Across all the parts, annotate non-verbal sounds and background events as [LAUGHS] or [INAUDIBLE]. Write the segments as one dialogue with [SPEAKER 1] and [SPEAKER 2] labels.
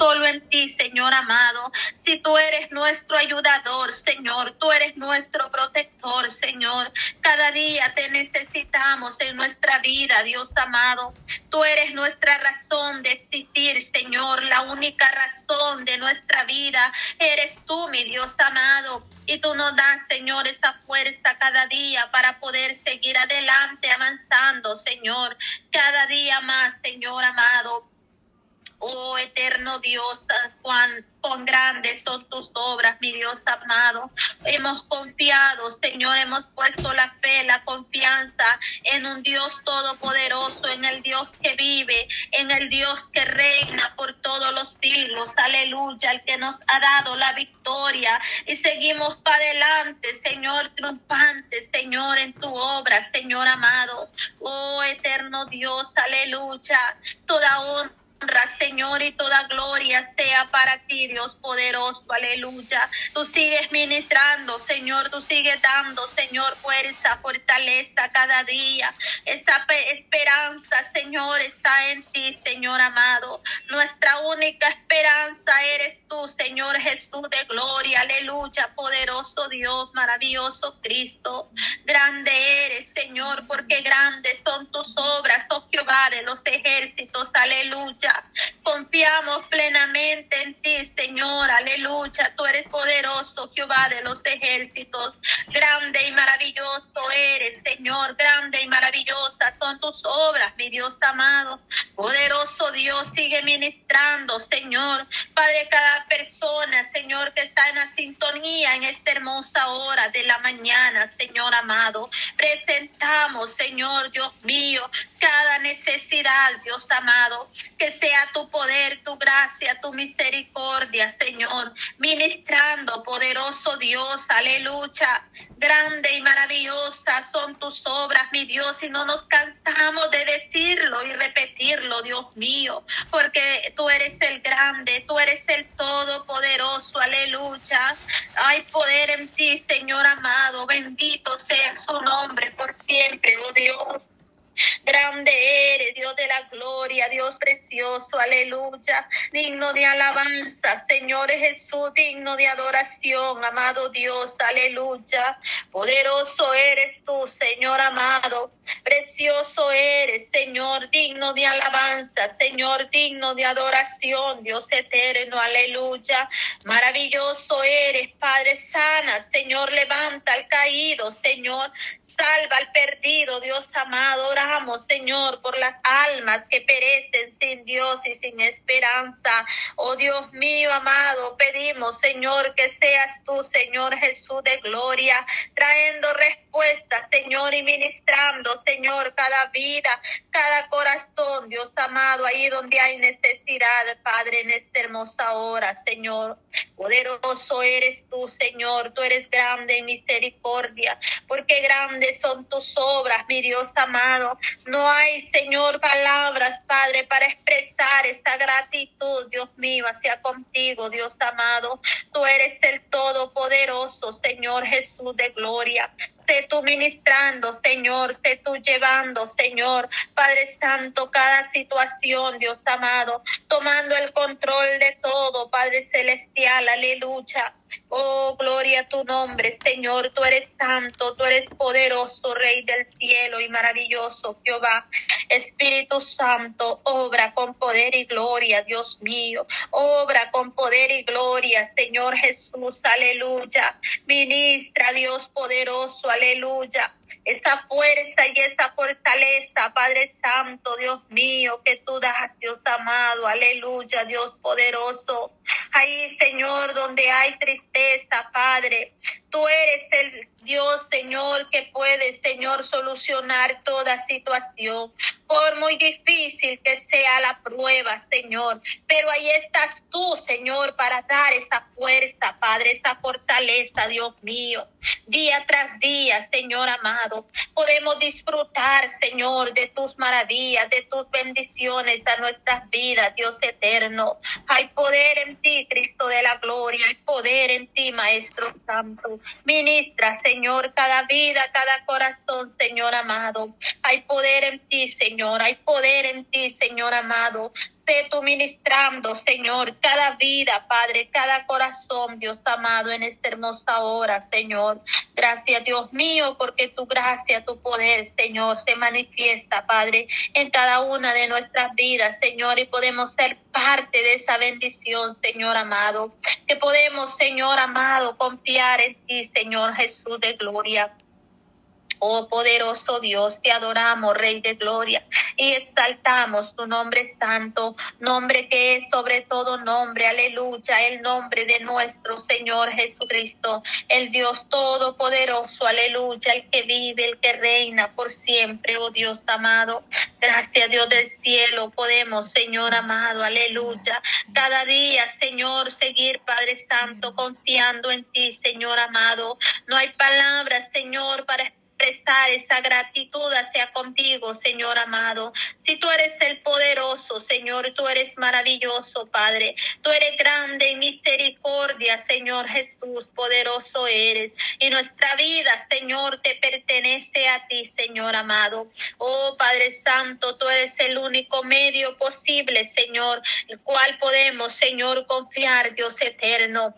[SPEAKER 1] solo en ti, Señor amado. Si tú eres nuestro ayudador, Señor, tú eres nuestro protector, Señor. Cada día te necesitamos en nuestra vida, Dios amado. Tú eres nuestra razón de existir, Señor, la única razón de nuestra vida. Eres tú, mi Dios amado. Y tú nos das, Señor, esa fuerza cada día para poder seguir adelante, avanzando, Señor. Cada día más, Señor amado. Oh eterno Dios, cuán, cuán grandes son tus obras, mi Dios amado. Hemos confiado, Señor, hemos puesto la fe, la confianza en un Dios todopoderoso, en el Dios que vive, en el Dios que reina por todos los siglos. Aleluya, el que nos ha dado la victoria. Y seguimos para adelante, Señor, triunfante, Señor, en tu obra, Señor amado. Oh eterno Dios, aleluya. Toda honra Señor, y toda gloria sea para ti, Dios poderoso, aleluya. Tú sigues ministrando, Señor, tú sigues dando, Señor, fuerza, fortaleza cada día. Esta esperanza, Señor, está en ti, Señor amado. Nuestra única esperanza eres tú, Señor Jesús de gloria, aleluya, poderoso Dios, maravilloso Cristo. Grande eres, Señor, porque grandes son tus obras, oh Jehová de los ejércitos, aleluya. Confiamos plenamente en ti, Señor. Aleluya. Tú eres poderoso, Jehová de los ejércitos. Grande y maravilloso eres, Señor. Grande y maravillosa son tus obras, mi Dios amado. Poderoso Dios, sigue ministrando, Señor. Padre, cada persona, Señor, que está en la sintonía en esta hermosa hora de la mañana, Señor amado. Presentamos, Señor, Dios mío, cada necesidad, Dios amado. Que sea tu poder, tu gracia, tu misericordia, Señor, ministrando, poderoso Dios, aleluya. Grande y maravillosa son tus obras, mi Dios, y no nos cansamos de decirlo y repetirlo, Dios mío, porque tú eres el grande, tú eres el todopoderoso, aleluya. Hay poder en ti, Señor amado, bendito sea su nombre por siempre, oh Dios. Grande eres, Dios de la gloria, Dios precioso, aleluya. Digno de alabanza, Señor Jesús, digno de adoración, amado Dios, aleluya. Poderoso eres tú, Señor amado. Precioso eres, Señor, digno de alabanza, Señor, digno de adoración, Dios eterno, aleluya. Maravilloso eres, Padre sana, Señor, levanta al caído, Señor, salva al perdido, Dios amado, Señor, por las almas que perecen sin Dios y sin esperanza. Oh Dios mío, amado, pedimos, Señor, que seas tú, Señor Jesús de gloria, trayendo respuestas, Señor, y ministrando, Señor, cada vida, cada corazón, Dios amado, ahí donde hay necesidad, Padre, en esta hermosa hora, Señor. Poderoso eres tú, Señor, tú eres grande en misericordia, porque grandes son tus obras, mi Dios amado. No hay, Señor, palabras, Padre, para expresar esa gratitud, Dios mío, hacia contigo, Dios amado. Tú eres el Todopoderoso, Señor Jesús de gloria. Sé tú ministrando, Señor, sé tú llevando, Señor, Padre Santo, cada situación, Dios amado, tomando el control de todo, Padre Celestial, aleluya. Oh, gloria a tu nombre, Señor. Tú eres santo, tú eres poderoso, Rey del cielo y maravilloso, Jehová. Espíritu Santo, obra con poder y gloria, Dios mío. Obra con poder y gloria, Señor Jesús, aleluya. Ministra, Dios poderoso, aleluya esa fuerza y esa fortaleza, Padre Santo, Dios mío, que tú das, Dios amado, aleluya, Dios poderoso. Ahí, Señor, donde hay tristeza, Padre, tú eres el Dios, Señor, que puede, Señor, solucionar toda situación. Por muy difícil que sea la prueba, Señor. Pero ahí estás tú, Señor, para dar esa fuerza, Padre, esa fortaleza, Dios mío. Día tras día, Señor amado, podemos disfrutar, Señor, de tus maravillas, de tus bendiciones a nuestras vidas, Dios eterno. Hay poder en ti, Cristo de la gloria. Hay poder en ti, Maestro Santo. Ministra, Señor, cada vida, cada corazón, Señor amado. Hay poder en ti, Señor. Hay poder en ti, Señor amado. Sé tú ministrando, Señor, cada vida, Padre, cada corazón, Dios amado, en esta hermosa hora, Señor. Gracias, Dios mío, porque tu gracia, tu poder, Señor, se manifiesta, Padre, en cada una de nuestras vidas, Señor, y podemos ser parte de esa bendición, Señor amado. Que podemos, Señor amado, confiar en ti, Señor Jesús de gloria. Oh poderoso Dios, te adoramos, Rey de Gloria, y exaltamos tu nombre santo, nombre que es sobre todo nombre, aleluya, el nombre de nuestro Señor Jesucristo, el Dios todopoderoso, aleluya, el que vive, el que reina por siempre, oh Dios amado. Gracias Dios del cielo, podemos, Señor amado, aleluya, cada día, Señor, seguir, Padre Santo, confiando en ti, Señor amado. No hay palabras, Señor, para expresar esa gratitud hacia contigo, Señor amado. Si tú eres el poderoso, Señor, tú eres maravilloso, Padre. Tú eres grande en misericordia, Señor Jesús, poderoso eres. Y nuestra vida, Señor, te pertenece a ti, Señor amado. Oh Padre Santo, tú eres el único medio posible, Señor, el cual podemos, Señor, confiar, Dios eterno.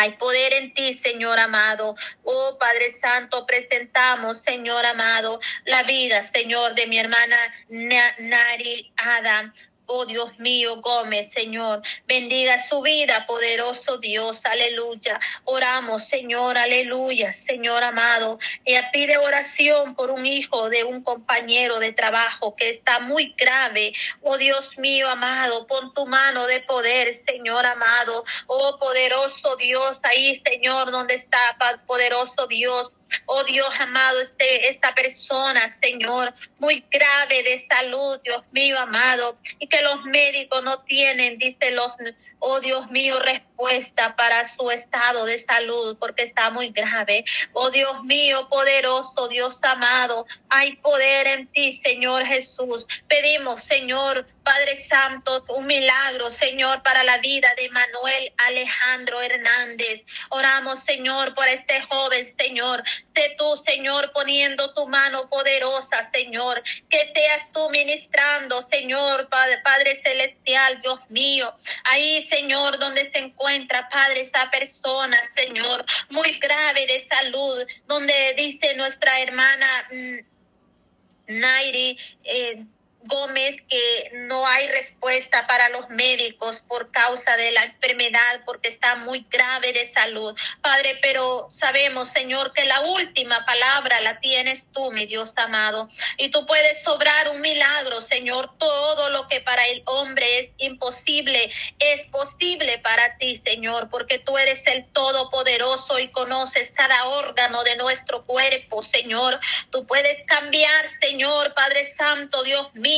[SPEAKER 1] Hay poder en ti, Señor amado. Oh Padre Santo, presentamos, Señor amado, la vida, Señor, de mi hermana Nari Adam oh Dios mío, Gómez, Señor. Bendiga su vida, poderoso Dios, aleluya. Oramos, Señor, aleluya, Señor amado. Ella pide oración por un hijo de un compañero de trabajo que está muy grave. Oh Dios mío, amado, pon tu mano de poder, Señor amado. Oh poderoso Dios, ahí, Señor, donde está, poderoso Dios. Oh Dios amado, este, esta persona, Señor, muy grave de salud, Dios mío amado, y que los médicos no tienen, dice los, oh Dios mío, para su estado de salud, porque está muy grave. Oh Dios mío, poderoso, Dios amado, hay poder en ti, Señor Jesús. Pedimos, Señor, Padre Santo, un milagro, Señor, para la vida de Manuel Alejandro Hernández. Oramos, Señor, por este joven, Señor. Tú, Señor, poniendo tu mano poderosa, Señor. Que seas tú ministrando, Señor, Padre, Padre Celestial, Dios mío. Ahí, Señor, donde se encuentra, Padre, esta persona, Señor, muy grave de salud, donde dice nuestra hermana mm, Nairi, eh, Gómez que no hay respuesta para los médicos por causa de la enfermedad, porque está muy grave de salud. Padre, pero sabemos, Señor, que la última palabra la tienes tú, mi Dios amado. Y tú puedes sobrar un milagro, Señor. Todo lo que para el hombre es imposible, es posible para ti, Señor, porque tú eres el Todopoderoso y conoces cada órgano de nuestro cuerpo, Señor. Tú puedes cambiar, Señor, Padre Santo, Dios mío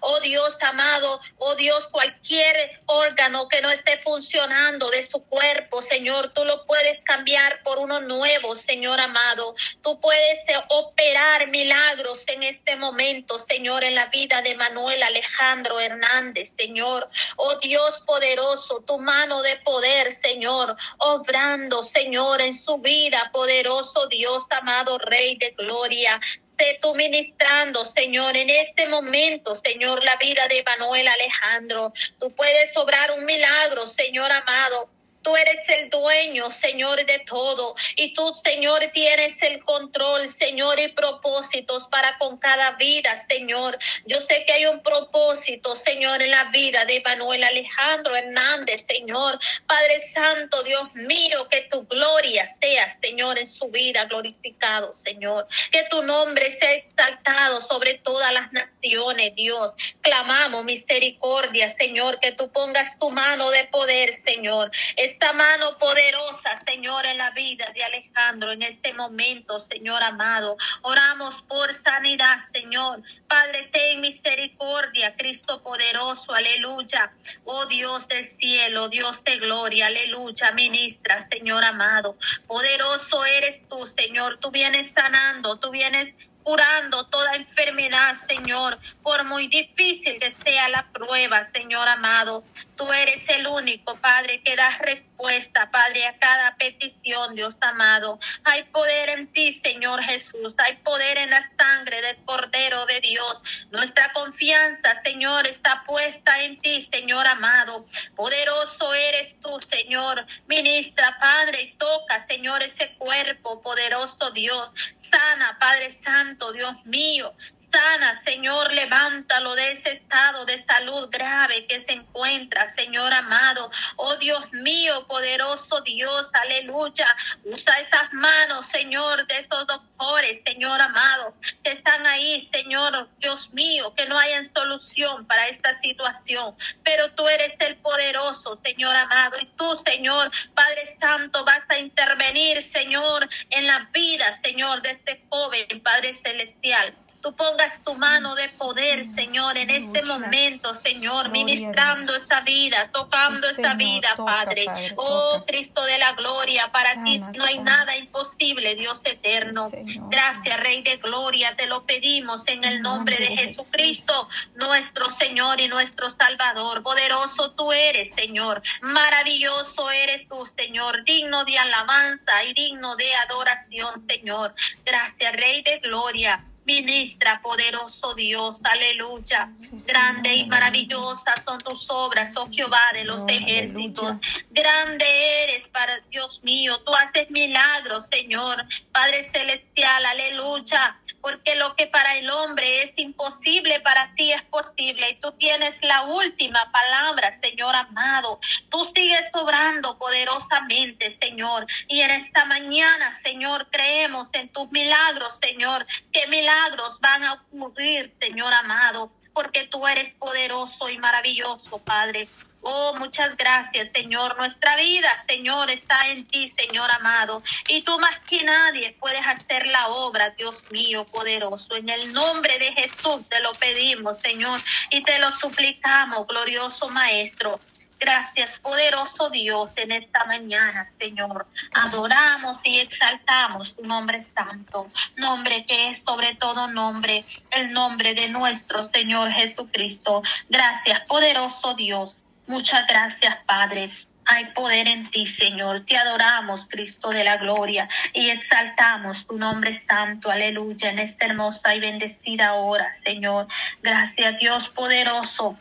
[SPEAKER 1] oh Dios amado, oh Dios, cualquier órgano que no esté funcionando de su cuerpo, Señor, tú lo puedes cambiar por uno nuevo, Señor amado. Tú puedes eh, operar milagros en este momento, Señor, en la vida de Manuel Alejandro Hernández, Señor. Oh Dios poderoso, tu mano de poder, Señor, obrando, Señor, en su vida, poderoso Dios amado, Rey de Gloria. Sé ministrando, Señor, en este momento, Señor, la vida de Manuel Alejandro. Tú puedes obrar un milagro, Señor amado. Tú eres el dueño, Señor, de todo. Y tú, Señor, tienes el control, Señor, y propósitos para con cada vida, Señor. Yo sé que hay un propósito, Señor, en la vida de Manuel Alejandro Hernández, Señor. Padre Santo, Dios mío, que tu gloria sea, Señor, en su vida glorificado, Señor. Que tu nombre sea exaltado sobre todas las naciones, Dios. Clamamos misericordia, Señor, que tú pongas tu mano de poder, Señor esta mano poderosa, Señor, en la vida de Alejandro en este momento, Señor amado. Oramos por sanidad, Señor. Padre, ten misericordia, Cristo poderoso, aleluya. Oh Dios del cielo, Dios de gloria, aleluya. Ministra, Señor amado. Poderoso eres tú, Señor. Tú vienes sanando, tú vienes curando toda enfermedad, Señor, por muy difícil que sea la prueba, Señor amado. Tú eres el único, Padre, que da respuesta, Padre, a cada petición, Dios amado. Hay poder en ti, Señor Jesús. Hay poder en la sangre del Cordero de Dios. Nuestra confianza, Señor, está puesta en ti, Señor amado. Poderoso eres tú, Señor. Ministra, Padre, y toca, Señor, ese cuerpo, poderoso Dios. Sana, Padre Santo, Dios mío. Sana, Señor, levántalo de ese estado de salud grave que se encuentra, Señor amado. Oh Dios mío, poderoso Dios, aleluya. Usa esas manos, Señor, de esos doctores, Señor amado, que están ahí, Señor, Dios mío, que no hayan solución para esta situación. Pero tú eres el poderoso, Señor amado. Y tú, Señor, Padre Santo, vas a intervenir, Señor, en la vida, Señor, de este joven, Padre Celestial tú pongas tu mano de poder, Señor, en este momento, Señor, ministrando esta vida, tocando esta vida, Padre. Oh, Cristo de la gloria, para ti no hay nada imposible, Dios eterno. Gracias, Rey de gloria, te lo pedimos en el nombre de Jesucristo, nuestro Señor y nuestro Salvador. Poderoso tú eres, Señor. Maravilloso eres tú, Señor, digno de alabanza y digno de adoración, Señor. Gracias, Rey de gloria. Ministra, poderoso Dios, aleluya. Grande y maravillosa son tus obras, oh Jehová de los ejércitos. Grande eres para Dios mío. Tú haces milagros, Señor. Padre celestial, aleluya. Porque lo que para el hombre es imposible, para ti es posible. Y tú tienes la última palabra, Señor amado. Tú sigues obrando poderosamente, Señor. Y en esta mañana, Señor, creemos en tus milagros, Señor. Milagros milagros van a ocurrir, Señor amado, porque tú eres poderoso y maravilloso, Padre. Oh, muchas gracias, Señor. Nuestra vida, Señor, está en ti, Señor amado. Y tú más que nadie puedes hacer la obra, Dios mío, poderoso. En el nombre de Jesús te lo pedimos, Señor, y te lo suplicamos, glorioso Maestro. Gracias, poderoso Dios, en esta mañana, Señor. Adoramos y exaltamos tu nombre santo, nombre que es sobre todo nombre, el nombre de nuestro Señor Jesucristo. Gracias, poderoso Dios. Muchas gracias, Padre. Hay poder en ti, Señor. Te adoramos, Cristo de la gloria, y exaltamos tu nombre santo. Aleluya. En esta hermosa y bendecida hora, Señor. Gracias, Dios poderoso.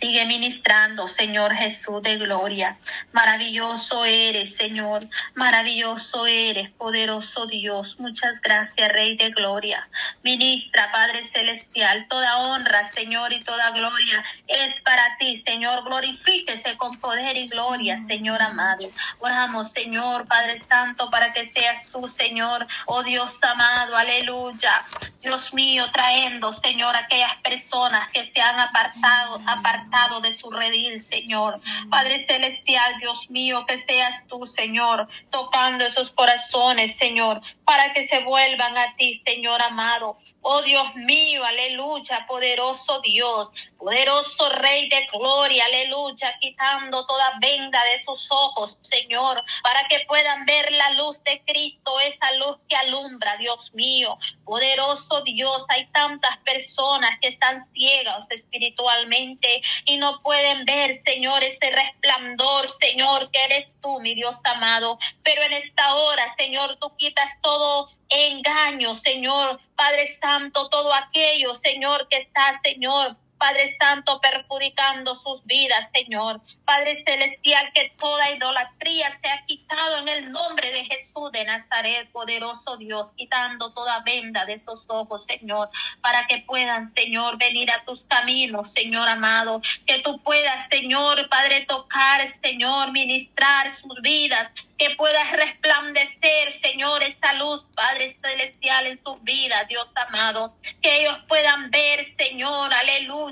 [SPEAKER 1] Sigue ministrando, Señor Jesús de gloria. Maravilloso eres, Señor. Maravilloso eres, poderoso Dios. Muchas gracias, Rey de gloria. Ministra, Padre Celestial, toda honra, Señor, y toda gloria es para ti, Señor. Glorifíquese con poder y gloria, Señor amado. Oramos, Señor, Padre Santo, para que seas tú, Señor, oh Dios amado, aleluya. Dios mío, trayendo, Señor, aquellas personas que se han apartado, apartado de su redil, Señor. Padre Celestial, Dios mío, que seas tú, Señor, tocando esos corazones, Señor, para que se vuelvan a ti, Señor amado. Oh Dios mío, aleluya, poderoso Dios, poderoso Rey de gloria, aleluya, quitando toda venda de sus ojos, Señor, para que puedan ver la luz de Cristo, esa luz que alumbra, Dios mío, poderoso Dios. Hay tantas personas que están ciegas espiritualmente y no pueden ver, Señor, ese resplandor, Señor, que eres tú, mi Dios amado. Pero en esta hora, Señor, tú quitas todo engaño, Señor, Padre Santo, todo aquello, Señor, que está, Señor, Padre Santo, perjudicando sus vidas, Señor. Padre Celestial, que toda idolatría sea quitado en el nombre de Jesús de Nazaret, poderoso Dios, quitando toda venda de esos ojos, Señor, para que puedan, Señor, venir a tus caminos, Señor amado, que tú puedas, Señor, Padre, tocar, Señor, ministrar sus vidas, que puedas resplandecer, Señor, esta luz, Padre Celestial, en sus vidas, Dios amado, que ellos puedan ver, Señor, aleluya,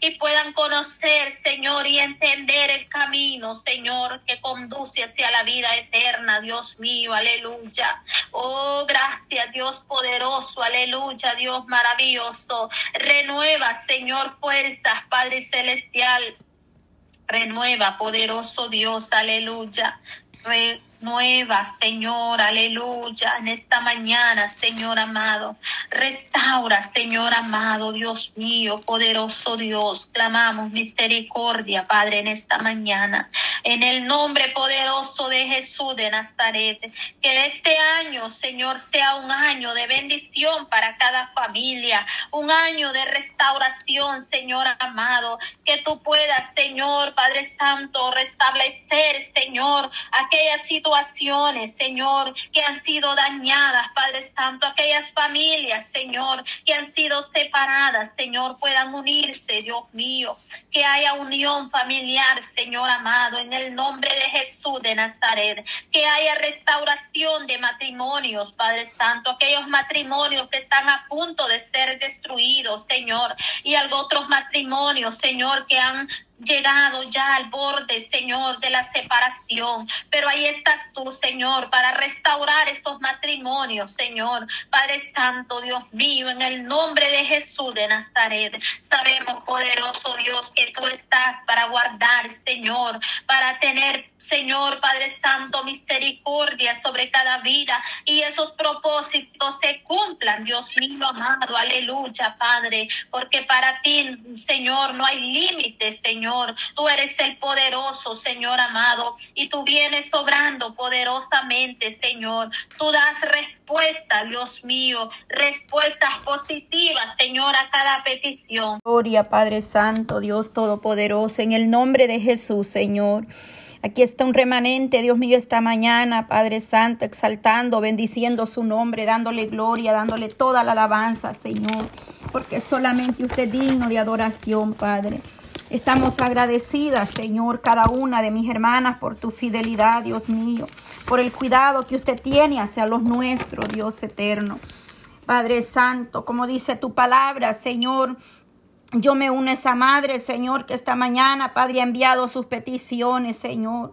[SPEAKER 1] y puedan conocer, Señor, y entender el camino, Señor, que conduce hacia la vida eterna, Dios mío, aleluya. Oh, gracias, Dios poderoso, aleluya, Dios maravilloso. Renueva, Señor, fuerzas, Padre Celestial. Renueva, poderoso Dios, aleluya. Nueva, Señor, aleluya, en esta mañana, Señor amado. Restaura, Señor amado, Dios mío, poderoso Dios. Clamamos misericordia, Padre, en esta mañana. En el nombre poderoso de Jesús de Nazaret. Que este año, Señor, sea un año de bendición para cada familia. Un año de restauración, Señor amado. Que tú puedas, Señor, Padre Santo, restablecer, Señor, aquella situación situaciones, Señor, que han sido dañadas, Padre Santo, aquellas familias, Señor, que han sido separadas, Señor, puedan unirse, Dios mío, que haya unión familiar, Señor amado, en el nombre de Jesús de Nazaret, que haya restauración de matrimonios, Padre Santo, aquellos matrimonios que están a punto de ser destruidos, Señor, y algo otros matrimonios, Señor, que han llegado ya al borde, Señor, de la separación. Pero ahí estás tú, Señor, para restaurar estos matrimonios, Señor. Padre Santo, Dios mío, en el nombre de Jesús de Nazaret. Sabemos, poderoso Dios, que tú estás para guardar, Señor, para tener Señor Padre Santo, misericordia sobre cada vida y esos propósitos se cumplan, Dios mío amado, aleluya, Padre, porque para ti, Señor, no hay límites, Señor. Tú eres el poderoso, Señor amado, y tú vienes sobrando poderosamente, Señor. Tú das respuesta, Dios mío, respuestas positivas, Señor, a cada petición.
[SPEAKER 2] Gloria, Padre Santo, Dios Todopoderoso, en el nombre de Jesús, Señor. Aquí está un remanente, Dios mío, esta mañana, Padre Santo, exaltando, bendiciendo su nombre, dándole gloria, dándole toda la alabanza, Señor, porque solamente usted es digno de adoración, Padre. Estamos agradecidas, Señor, cada una de mis hermanas por tu fidelidad, Dios mío, por el cuidado que usted tiene hacia los nuestros, Dios eterno. Padre Santo, como dice tu palabra, Señor, yo me uno a esa madre, Señor, que esta mañana, Padre, ha enviado sus peticiones, Señor.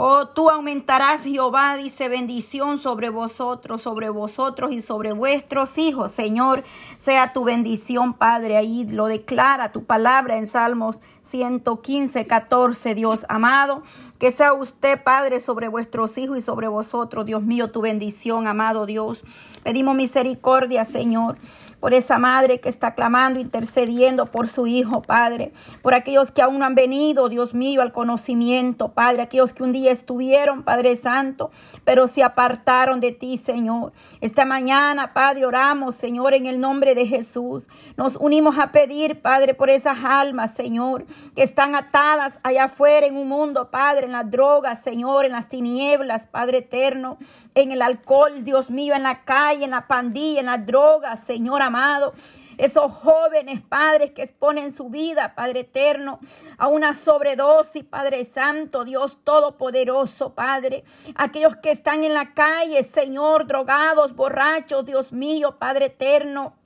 [SPEAKER 2] Oh, tú aumentarás, Jehová, dice bendición sobre vosotros, sobre vosotros y sobre vuestros hijos, Señor. Sea tu bendición, Padre, ahí lo declara tu palabra en Salmos 115, 14, Dios amado. Que sea usted, Padre, sobre vuestros hijos y sobre vosotros, Dios mío, tu bendición, amado Dios. Pedimos misericordia, Señor, por esa madre que está clamando, intercediendo por su hijo, Padre. Por aquellos que aún no han venido, Dios mío, al conocimiento, Padre. Aquellos que un día estuvieron, Padre Santo, pero se apartaron de ti, Señor. Esta mañana, Padre, oramos, Señor, en el nombre de Jesús. Nos unimos a pedir, Padre, por esas almas, Señor que están atadas allá afuera en un mundo, Padre, en las drogas, Señor, en las tinieblas, Padre eterno, en el alcohol, Dios mío, en la calle, en la pandilla, en las drogas, Señor amado esos jóvenes padres que exponen su vida, Padre eterno, a una sobredosis, Padre Santo, Dios Todopoderoso, Padre. Aquellos que están en la calle, Señor, drogados, borrachos, Dios mío, Padre eterno.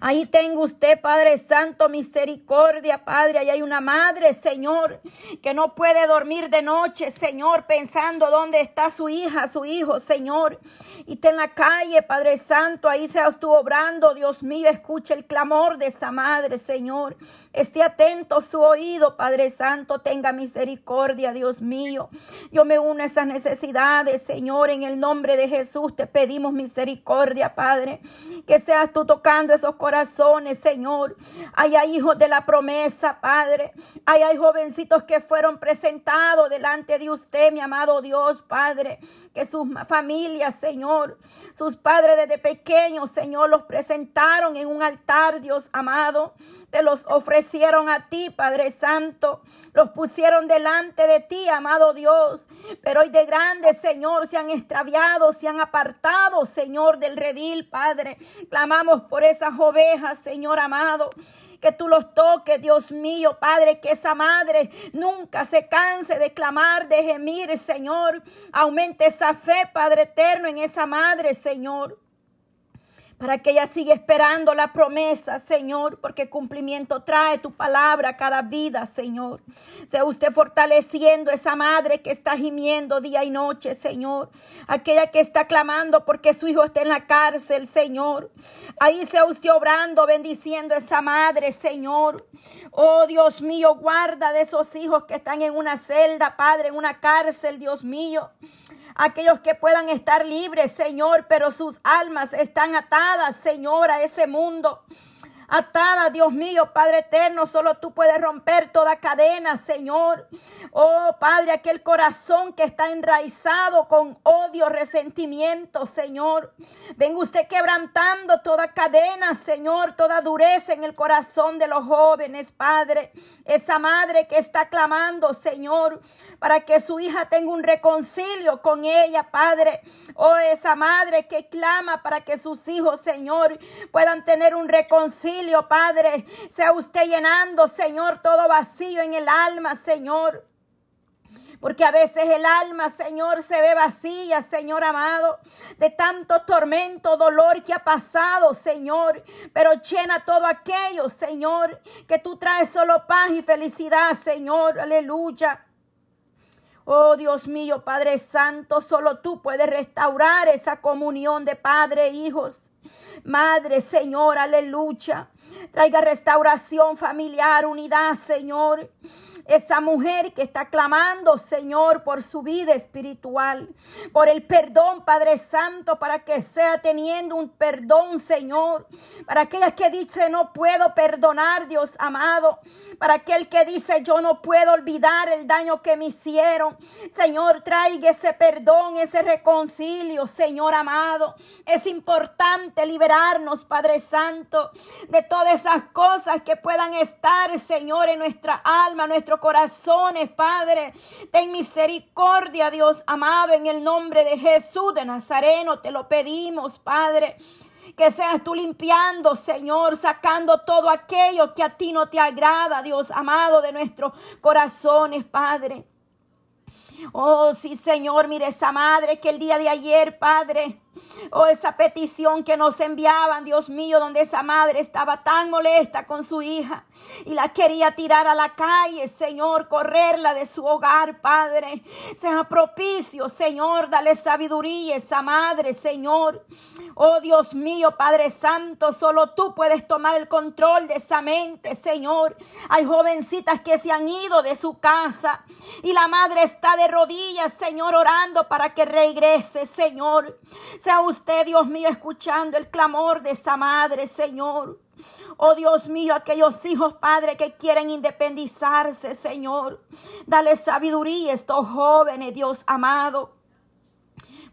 [SPEAKER 2] Ahí tengo usted, Padre Santo, misericordia, Padre. Ahí hay una madre, Señor, que no puede dormir de noche, Señor, pensando dónde está su hija, su hijo, Señor. Y está en la calle, Padre Santo, ahí se estuvo obrando, Dios mío, escuche el clamor de esa madre, Señor. Esté atento su oído, Padre Santo, tenga misericordia, Dios mío. Yo me uno a esas necesidades, Señor, en el nombre de Jesús te pedimos misericordia, Padre. Que seas tú tocando esos corazones, Señor. Hay hijos de la promesa, Padre. hay jovencitos que fueron presentados delante de usted, mi amado Dios, Padre. Que sus familias, Señor, sus padres desde pequeños, Señor, los presentaron en un altar, Dios amado. Te los ofrecieron a ti, Padre Santo. Los pusieron delante de ti, amado Dios. Pero hoy de grandes, Señor, se han extraviado, se han apartado, Señor, del redil, Padre. Clamamos por esa joven Señor amado. Que tú los toques, Dios mío, Padre, que esa madre nunca se canse de clamar, de gemir, Señor. Aumente esa fe, Padre eterno, en esa madre, Señor para que ella siga esperando la promesa, Señor, porque cumplimiento trae tu palabra a cada vida, Señor. Sea usted fortaleciendo esa madre que está gimiendo día y noche, Señor. Aquella que está clamando porque su hijo está en la cárcel, Señor. Ahí sea usted obrando, bendiciendo a esa madre, Señor. Oh Dios mío, guarda de esos hijos que están en una celda, Padre, en una cárcel, Dios mío aquellos que puedan estar libres, Señor, pero sus almas están atadas, Señor, a ese mundo atada, Dios mío, Padre eterno, solo tú puedes romper toda cadena, Señor. Oh, Padre, aquel corazón que está enraizado con odio, resentimiento, Señor. Venga usted quebrantando toda cadena, Señor, toda dureza en el corazón de los jóvenes, Padre. Esa madre que está clamando, Señor, para que su hija tenga un reconcilio con ella, Padre. Oh, esa madre que clama para que sus hijos, Señor, puedan tener un reconcilio Padre. Sea usted llenando, Señor, todo vacío en el alma, Señor. Porque a veces el alma, Señor, se ve vacía, Señor amado, de tanto tormento, dolor que ha pasado, Señor. Pero llena todo aquello, Señor, que tú traes solo paz y felicidad, Señor. Aleluya. Oh Dios mío, Padre Santo, solo tú puedes restaurar esa comunión de Padre e hijos. Madre, Señor, aleluya. Traiga restauración familiar, unidad, Señor. Esa mujer que está clamando, Señor, por su vida espiritual, por el perdón, Padre Santo, para que sea teniendo un perdón, Señor. Para aquella que dice, no puedo perdonar, Dios amado. Para aquel que dice, yo no puedo olvidar el daño que me hicieron. Señor, traiga ese perdón, ese reconcilio, Señor amado. Es importante liberarnos, Padre Santo, de todas esas cosas que puedan estar, Señor, en nuestra alma, nuestro corazones, Padre. Ten misericordia, Dios amado, en el nombre de Jesús de Nazareno. Te lo pedimos, Padre. Que seas tú limpiando, Señor, sacando todo aquello que a ti no te agrada, Dios amado, de nuestros corazones, Padre. Oh, sí, Señor, mire esa madre que el día de ayer, Padre, Oh, esa petición que nos enviaban, Dios mío, donde esa madre estaba tan molesta con su hija y la quería tirar a la calle, Señor, correrla de su hogar, Padre. Sea propicio, Señor, dale sabiduría a esa madre, Señor. Oh, Dios mío, Padre Santo, solo tú puedes tomar el control de esa mente, Señor. Hay jovencitas que se han ido de su casa y la madre está de rodillas, Señor, orando para que regrese, Señor. Sea usted, Dios mío, escuchando el clamor de esa madre, Señor. Oh Dios mío, aquellos hijos, Padre, que quieren independizarse, Señor. Dale sabiduría a estos jóvenes, Dios amado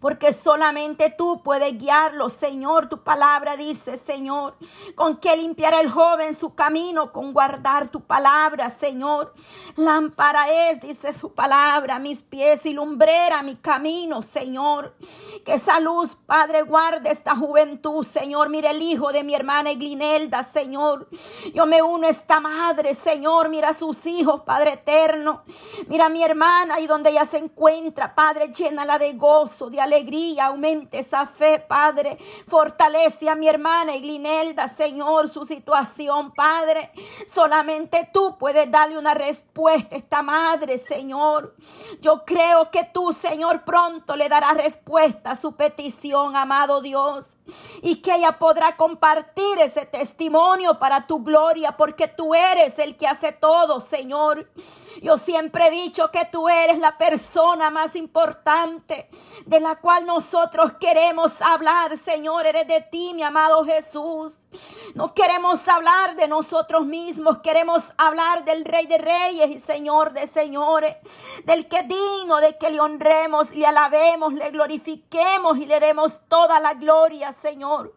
[SPEAKER 2] porque solamente tú puedes guiarlo, Señor. Tu palabra dice, Señor, con que limpiará el joven su camino, con guardar tu palabra, Señor. Lámpara es, dice su palabra, mis pies y lumbrera mi camino, Señor. Que esa luz, Padre, guarde esta juventud, Señor. Mira el hijo de mi hermana Eglinelda, Señor. Yo me uno a esta madre, Señor. Mira a sus hijos, Padre eterno. Mira a mi hermana y donde ella se encuentra, Padre, llénala de gozo, de alegría alegría, aumente esa fe, Padre. Fortalece a mi hermana Iglinelda, Señor, su situación, Padre. Solamente tú puedes darle una respuesta a esta madre, Señor. Yo creo que tú, Señor, pronto le darás respuesta a su petición, amado Dios. Y que ella podrá compartir ese testimonio para tu gloria, porque tú eres el que hace todo, Señor. Yo siempre he dicho que tú eres la persona más importante de la cual nosotros queremos hablar, Señor, eres de ti, mi amado Jesús. No queremos hablar de nosotros mismos, queremos hablar del Rey de Reyes y Señor de Señores, del que digno de que le honremos, le alabemos, le glorifiquemos y le demos toda la gloria, Señor.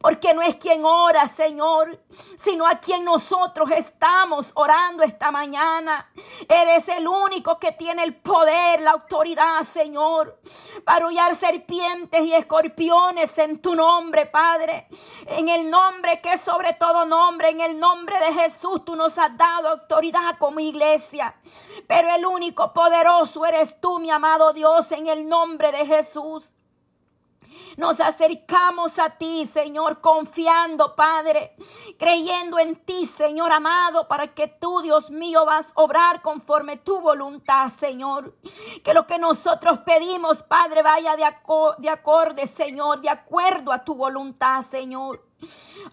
[SPEAKER 2] Porque no es quien ora, Señor, sino a quien nosotros estamos orando esta mañana. Eres el único que tiene el poder, la autoridad, Señor, para serpientes y escorpiones en tu nombre, Padre. En el nombre que es sobre todo nombre, en el nombre de Jesús, tú nos has dado autoridad como iglesia. Pero el único poderoso eres tú, mi amado Dios, en el nombre de Jesús. Nos acercamos a ti, Señor, confiando, Padre, creyendo en ti, Señor amado, para que tú, Dios mío, vas a obrar conforme tu voluntad, Señor. Que lo que nosotros pedimos, Padre, vaya de, de acorde, Señor, de acuerdo a tu voluntad, Señor.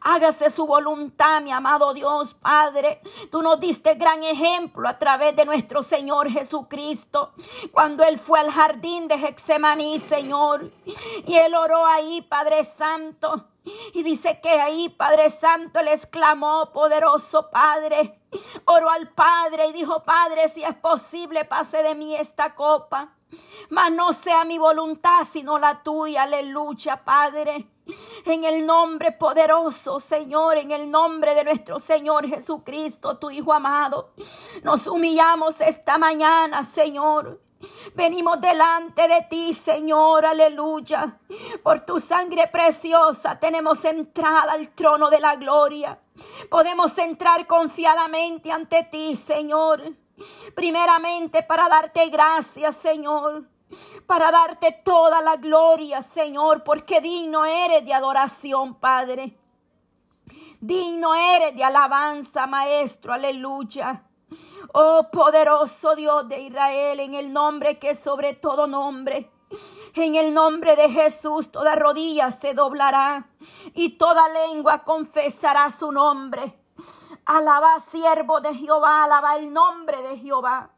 [SPEAKER 2] Hágase su voluntad, mi amado Dios, Padre. Tú nos diste gran ejemplo a través de nuestro Señor Jesucristo. Cuando Él fue al jardín de Hexemaní, Señor. Y Él oró ahí, Padre Santo. Y dice que ahí, Padre Santo, Él exclamó, poderoso Padre. Oró al Padre y dijo, Padre, si es posible, pase de mí esta copa. Mas no sea mi voluntad, sino la tuya. Aleluya, Padre. En el nombre poderoso, Señor, en el nombre de nuestro Señor Jesucristo, tu Hijo amado, nos humillamos esta mañana, Señor. Venimos delante de ti, Señor, aleluya. Por tu sangre preciosa tenemos entrada al trono de la gloria. Podemos entrar confiadamente ante ti, Señor. Primeramente para darte gracias, Señor para darte toda la gloria, Señor, porque digno eres de adoración, Padre. Digno eres de alabanza, Maestro, aleluya. Oh poderoso Dios de Israel, en el nombre que es sobre todo nombre. En el nombre de Jesús toda rodilla se doblará y toda lengua confesará su nombre. Alaba siervo de Jehová, alaba el nombre de Jehová.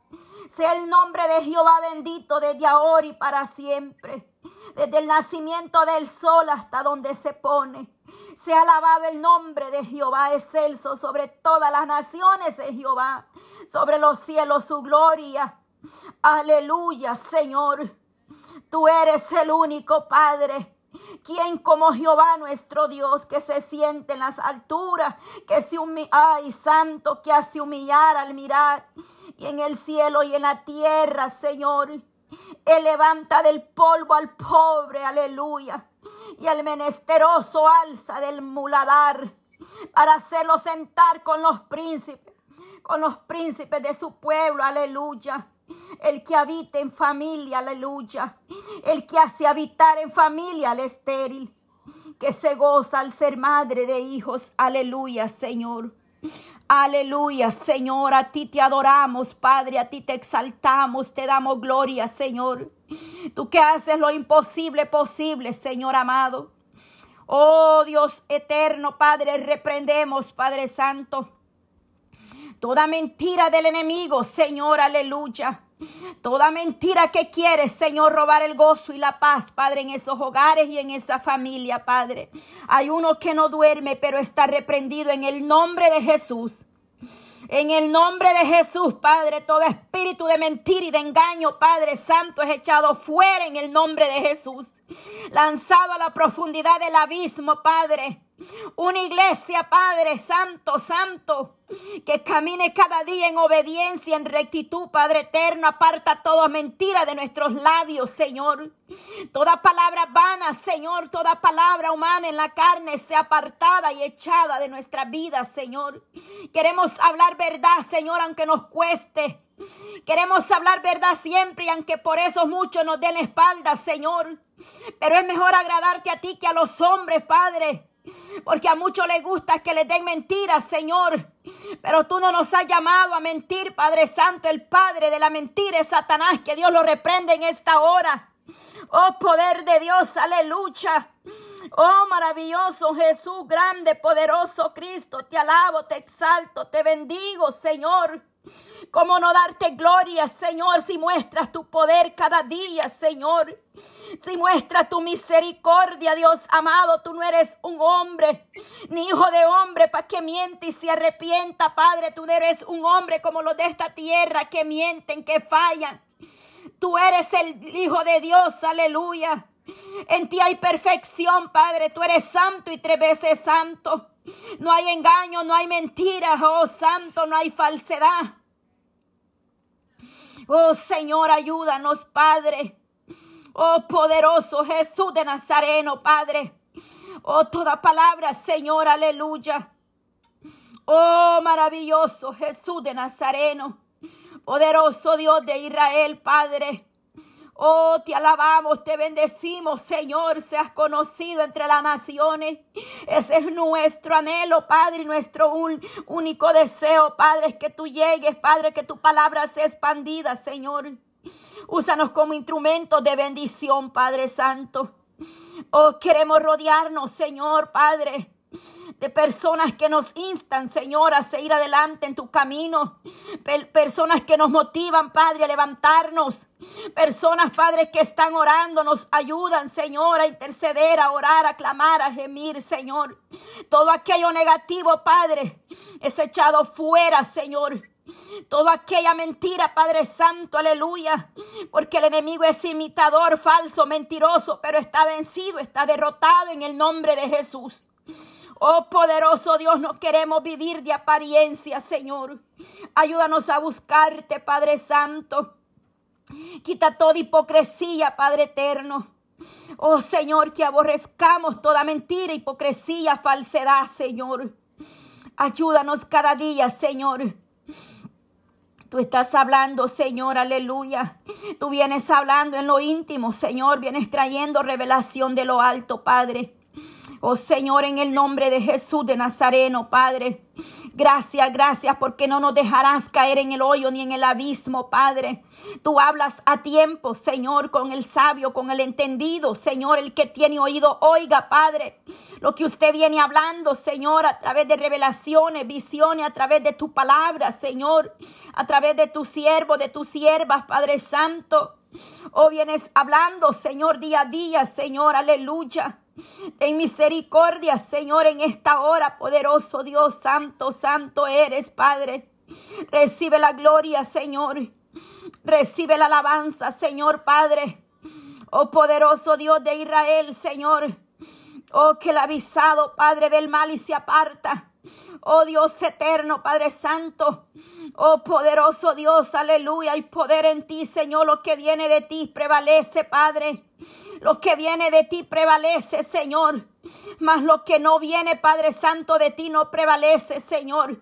[SPEAKER 2] Sea el nombre de Jehová bendito desde ahora y para siempre. Desde el nacimiento del sol hasta donde se pone. Sea alabado el nombre de Jehová excelso sobre todas las naciones de Jehová. Sobre los cielos su gloria. Aleluya, Señor. Tú eres el único Padre ¿Quién como Jehová nuestro Dios que se siente en las alturas, que se humilla, ay santo, que hace humillar al mirar, y en el cielo y en la tierra, Señor? Él levanta del polvo al pobre, aleluya, y al menesteroso alza del muladar, para hacerlo sentar con los príncipes, con los príncipes de su pueblo, aleluya el que habita en familia, aleluya, el que hace habitar en familia al estéril, que se goza al ser madre de hijos, aleluya, Señor. Aleluya, Señor, a ti te adoramos, Padre, a ti te exaltamos, te damos gloria, Señor. Tú que haces lo imposible posible, Señor amado. Oh Dios eterno, Padre, reprendemos, Padre Santo Toda mentira del enemigo, Señor, aleluya. Toda mentira que quiere, Señor, robar el gozo y la paz, Padre, en esos hogares y en esa familia, Padre. Hay uno que no duerme, pero está reprendido en el nombre de Jesús. En el nombre de Jesús, Padre, todo espíritu de mentira y de engaño, Padre Santo, es echado fuera en el nombre de Jesús. Lanzado a la profundidad del abismo, Padre. Una iglesia, Padre Santo, Santo, que camine cada día en obediencia, en rectitud, Padre eterno. Aparta toda mentira de nuestros labios, Señor. Toda palabra vana, Señor, toda palabra humana en la carne sea apartada y echada de nuestra vida, Señor. Queremos hablar verdad, Señor, aunque nos cueste. Queremos hablar verdad siempre, aunque por eso muchos nos den la espalda, Señor. Pero es mejor agradarte a ti que a los hombres, Padre. Porque a muchos les gusta que les den mentiras, Señor. Pero tú no nos has llamado a mentir, Padre Santo. El Padre de la mentira es Satanás. Que Dios lo reprende en esta hora. Oh poder de Dios, aleluya. Oh maravilloso Jesús, grande, poderoso Cristo. Te alabo, te exalto, te bendigo, Señor. ¿Cómo no darte gloria, Señor, si muestras tu poder cada día, Señor? Si muestras tu misericordia, Dios amado, tú no eres un hombre, ni hijo de hombre, para que miente y se arrepienta, Padre. Tú eres un hombre como los de esta tierra que mienten, que fallan. Tú eres el Hijo de Dios, aleluya. En ti hay perfección, Padre. Tú eres santo y tres veces santo. No hay engaño, no hay mentira, oh santo, no hay falsedad. Oh Señor, ayúdanos, Padre. Oh poderoso Jesús de Nazareno, Padre. Oh toda palabra, Señor, aleluya. Oh maravilloso Jesús de Nazareno. Poderoso Dios de Israel, Padre. Oh, te alabamos, te bendecimos, Señor, seas conocido entre las naciones. Ese es nuestro anhelo, Padre, nuestro único deseo, Padre, es que tú llegues, Padre, que tu palabra sea expandida, Señor. Úsanos como instrumento de bendición, Padre Santo. Oh, queremos rodearnos, Señor, Padre de personas que nos instan, Señor, a seguir adelante en tu camino. Personas que nos motivan, Padre, a levantarnos. Personas, Padre, que están orando, nos ayudan, Señor, a interceder, a orar, a clamar, a gemir, Señor. Todo aquello negativo, Padre, es echado fuera, Señor. Toda aquella mentira, Padre Santo, aleluya. Porque el enemigo es imitador, falso, mentiroso, pero está vencido, está derrotado en el nombre de Jesús. Oh poderoso Dios, no queremos vivir de apariencia, Señor. Ayúdanos a buscarte, Padre Santo. Quita toda hipocresía, Padre eterno. Oh Señor, que aborrezcamos toda mentira, hipocresía, falsedad, Señor. Ayúdanos cada día, Señor. Tú estás hablando, Señor, aleluya. Tú vienes hablando en lo íntimo, Señor. Vienes trayendo revelación de lo alto, Padre. Oh Señor, en el nombre de Jesús de Nazareno, Padre. Gracias, gracias, porque no nos dejarás caer en el hoyo ni en el abismo, Padre. Tú hablas a tiempo, Señor, con el sabio, con el entendido, Señor, el que tiene oído, oiga, Padre. Lo que usted viene hablando, Señor, a través de revelaciones, visiones, a través de tu palabra, Señor, a través de tu siervo, de tus siervas, Padre Santo. Oh, vienes hablando, Señor, día a día, Señor, aleluya. Ten misericordia, Señor, en esta hora, poderoso Dios, santo, santo eres, Padre. Recibe la gloria, Señor. Recibe la alabanza, Señor, Padre. Oh poderoso Dios de Israel, Señor. Oh, que el avisado, Padre, ve el mal y se aparta. Oh Dios eterno, Padre Santo. Oh poderoso Dios, aleluya. Hay poder en ti, Señor. Lo que viene de ti prevalece, Padre. Lo que viene de ti prevalece, Señor. Mas lo que no viene, Padre Santo, de ti no prevalece, Señor.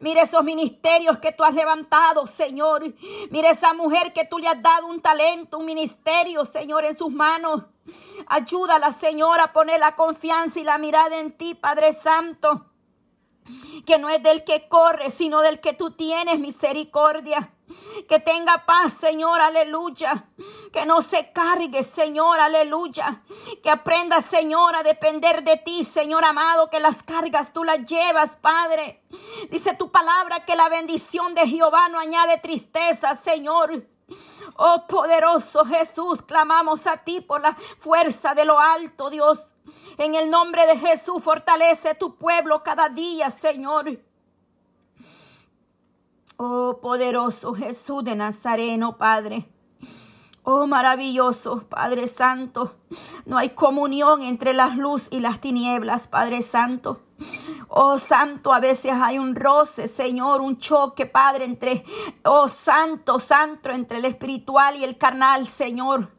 [SPEAKER 2] Mire esos ministerios que tú has levantado, Señor. Mire esa mujer que tú le has dado un talento, un ministerio, Señor, en sus manos. Ayúdala, Señor, a poner la confianza y la mirada en ti, Padre Santo que no es del que corre, sino del que tú tienes misericordia. Que tenga paz, Señor, aleluya. Que no se cargue, Señor, aleluya. Que aprenda, Señor, a depender de ti, Señor amado, que las cargas tú las llevas, Padre. Dice tu palabra que la bendición de Jehová no añade tristeza, Señor. Oh poderoso Jesús, clamamos a ti por la fuerza de lo alto, Dios. En el nombre de Jesús, fortalece tu pueblo cada día, Señor. Oh poderoso Jesús de Nazareno, Padre. Oh maravilloso Padre Santo. No hay comunión entre la luz y las tinieblas, Padre Santo. Oh Santo, a veces hay un roce, Señor, un choque, Padre, entre, oh Santo, Santo, entre el espiritual y el carnal, Señor.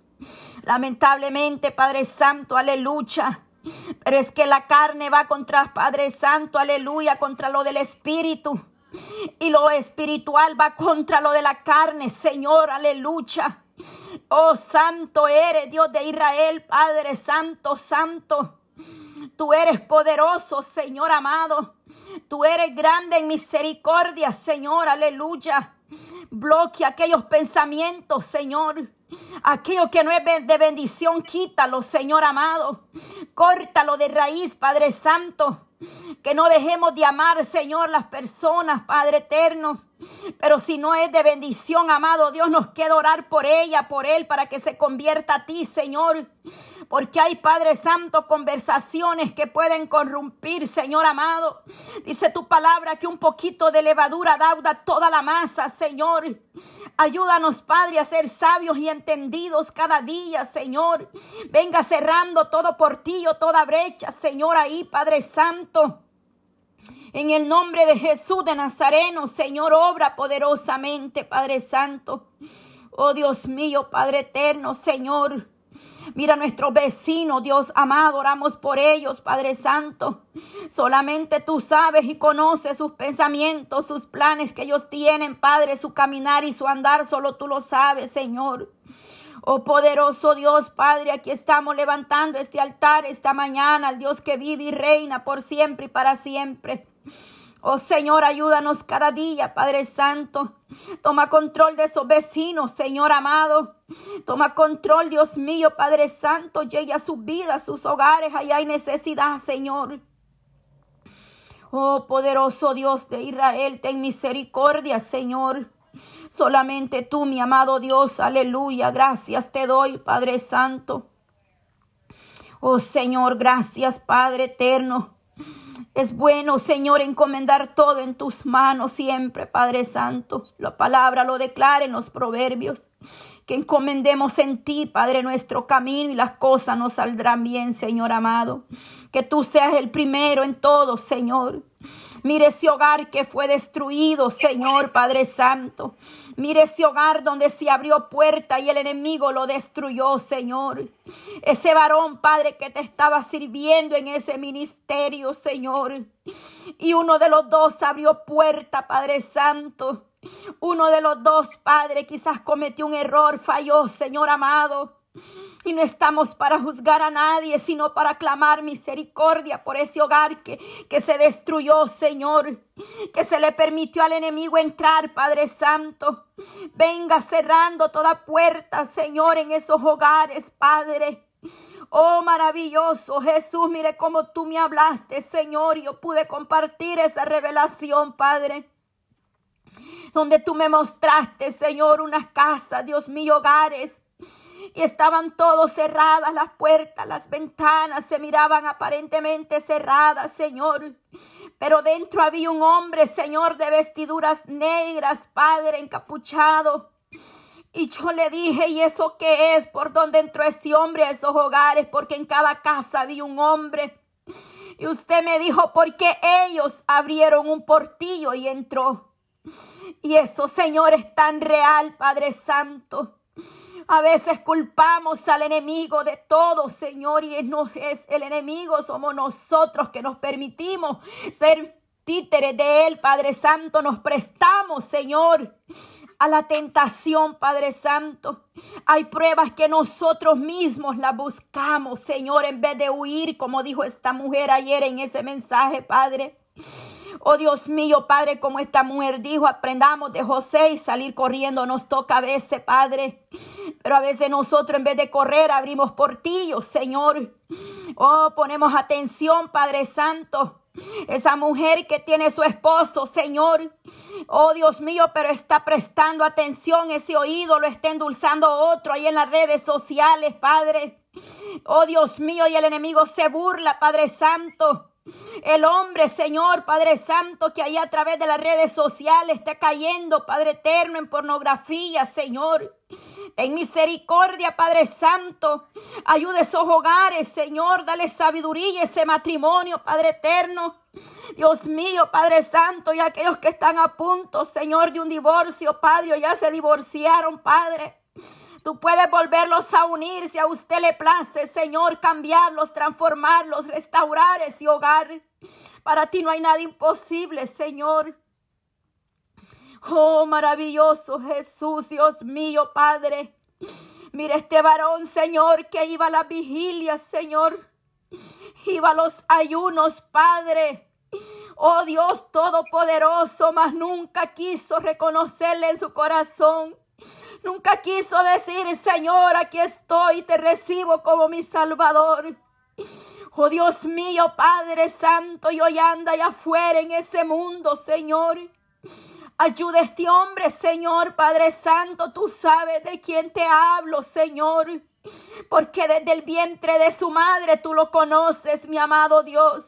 [SPEAKER 2] Lamentablemente, Padre Santo, aleluya. Pero es que la carne va contra Padre Santo, aleluya, contra lo del Espíritu. Y lo espiritual va contra lo de la carne, Señor, aleluya. Oh, santo eres, Dios de Israel, Padre Santo, Santo. Tú eres poderoso, Señor amado. Tú eres grande en misericordia, Señor, aleluya. Bloque aquellos pensamientos, Señor. Aquello que no es de bendición, quítalo, Señor amado. Córtalo de raíz, Padre Santo. Que no dejemos de amar, Señor, las personas, Padre eterno. Pero si no es de bendición, amado Dios, nos queda orar por ella, por él, para que se convierta a ti, Señor. Porque hay, Padre Santo, conversaciones que pueden corrompir, Señor amado. Dice tu palabra que un poquito de levadura dauda toda la masa, Señor. Ayúdanos, Padre, a ser sabios y entendidos cada día, Señor. Venga cerrando todo portillo, toda brecha, Señor, ahí, Padre Santo. En el nombre de Jesús de Nazareno, Señor, obra poderosamente, Padre Santo. Oh Dios mío, Padre eterno, Señor. Mira a nuestros vecinos, Dios amado, oramos por ellos, Padre Santo. Solamente tú sabes y conoces sus pensamientos, sus planes que ellos tienen, Padre, su caminar y su andar, solo tú lo sabes, Señor. Oh poderoso Dios, Padre, aquí estamos levantando este altar esta mañana al Dios que vive y reina por siempre y para siempre. Oh Señor, ayúdanos cada día, Padre Santo. Toma control de esos vecinos, Señor amado. Toma control, Dios mío, Padre Santo. Llegue a sus vidas, sus hogares. Allá hay necesidad, Señor. Oh poderoso Dios de Israel, ten misericordia, Señor. Solamente tú, mi amado Dios, aleluya. Gracias te doy, Padre Santo. Oh Señor, gracias, Padre eterno. Es bueno, Señor, encomendar todo en tus manos siempre, Padre Santo. La palabra lo declara en los proverbios. Que encomendemos en ti, Padre, nuestro camino y las cosas nos saldrán bien, Señor amado. Que tú seas el primero en todo, Señor. Mire ese hogar que fue destruido, Señor Padre Santo. Mire ese hogar donde se abrió puerta y el enemigo lo destruyó, Señor. Ese varón, Padre, que te estaba sirviendo en ese ministerio, Señor. Y uno de los dos abrió puerta, Padre Santo. Uno de los dos, Padre, quizás cometió un error, falló, Señor amado. Y no estamos para juzgar a nadie, sino para clamar misericordia por ese hogar que, que se destruyó, Señor. Que se le permitió al enemigo entrar, Padre Santo. Venga cerrando toda puerta, Señor, en esos hogares, Padre. Oh, maravilloso Jesús, mire cómo tú me hablaste, Señor, y yo pude compartir esa revelación, Padre donde tú me mostraste, Señor, unas casas, Dios mío, hogares y estaban todos cerradas las puertas, las ventanas se miraban aparentemente cerradas, Señor. Pero dentro había un hombre, Señor, de vestiduras negras, Padre, encapuchado. Y yo le dije, ¿y eso qué es? ¿Por dónde entró ese hombre a esos hogares? Porque en cada casa había un hombre. Y usted me dijo, porque ellos abrieron un portillo y entró. [LAUGHS] Y eso, Señor, es tan real, Padre Santo. A veces culpamos al enemigo de todo, Señor, y no es el enemigo, somos nosotros que nos permitimos ser títeres de Él, Padre Santo. Nos prestamos, Señor, a la tentación, Padre Santo. Hay pruebas que nosotros mismos las buscamos, Señor, en vez de huir, como dijo esta mujer ayer en ese mensaje, Padre. Oh Dios mío, Padre, como esta mujer dijo, aprendamos de José y salir corriendo nos toca a veces, Padre. Pero a veces nosotros en vez de correr abrimos portillos, Señor. Oh, ponemos atención, Padre Santo. Esa mujer que tiene su esposo, Señor. Oh Dios mío, pero está prestando atención, ese oído lo está endulzando otro ahí en las redes sociales, Padre. Oh Dios mío, y el enemigo se burla, Padre Santo. El hombre, Señor, Padre Santo, que ahí a través de las redes sociales está cayendo, Padre Eterno, en pornografía, Señor. En misericordia, Padre Santo. Ayude esos hogares, Señor. Dale sabiduría a ese matrimonio, Padre Eterno. Dios mío, Padre Santo, y aquellos que están a punto, Señor, de un divorcio, Padre, ya se divorciaron, Padre. Tú puedes volverlos a unir si a usted le place, Señor, cambiarlos, transformarlos, restaurar ese hogar. Para ti no hay nada imposible, Señor. Oh, maravilloso Jesús, Dios mío, Padre. Mira este varón, Señor, que iba a las vigilias, Señor. Iba a los ayunos, Padre. Oh Dios Todopoderoso, mas nunca quiso reconocerle en su corazón Nunca quiso decir, Señor, aquí estoy, te recibo como mi Salvador. Oh Dios mío, Padre Santo, y hoy anda allá afuera en ese mundo, Señor. Ayuda a este hombre, Señor, Padre Santo, tú sabes de quién te hablo, Señor. Porque desde el vientre de su madre tú lo conoces, mi amado Dios.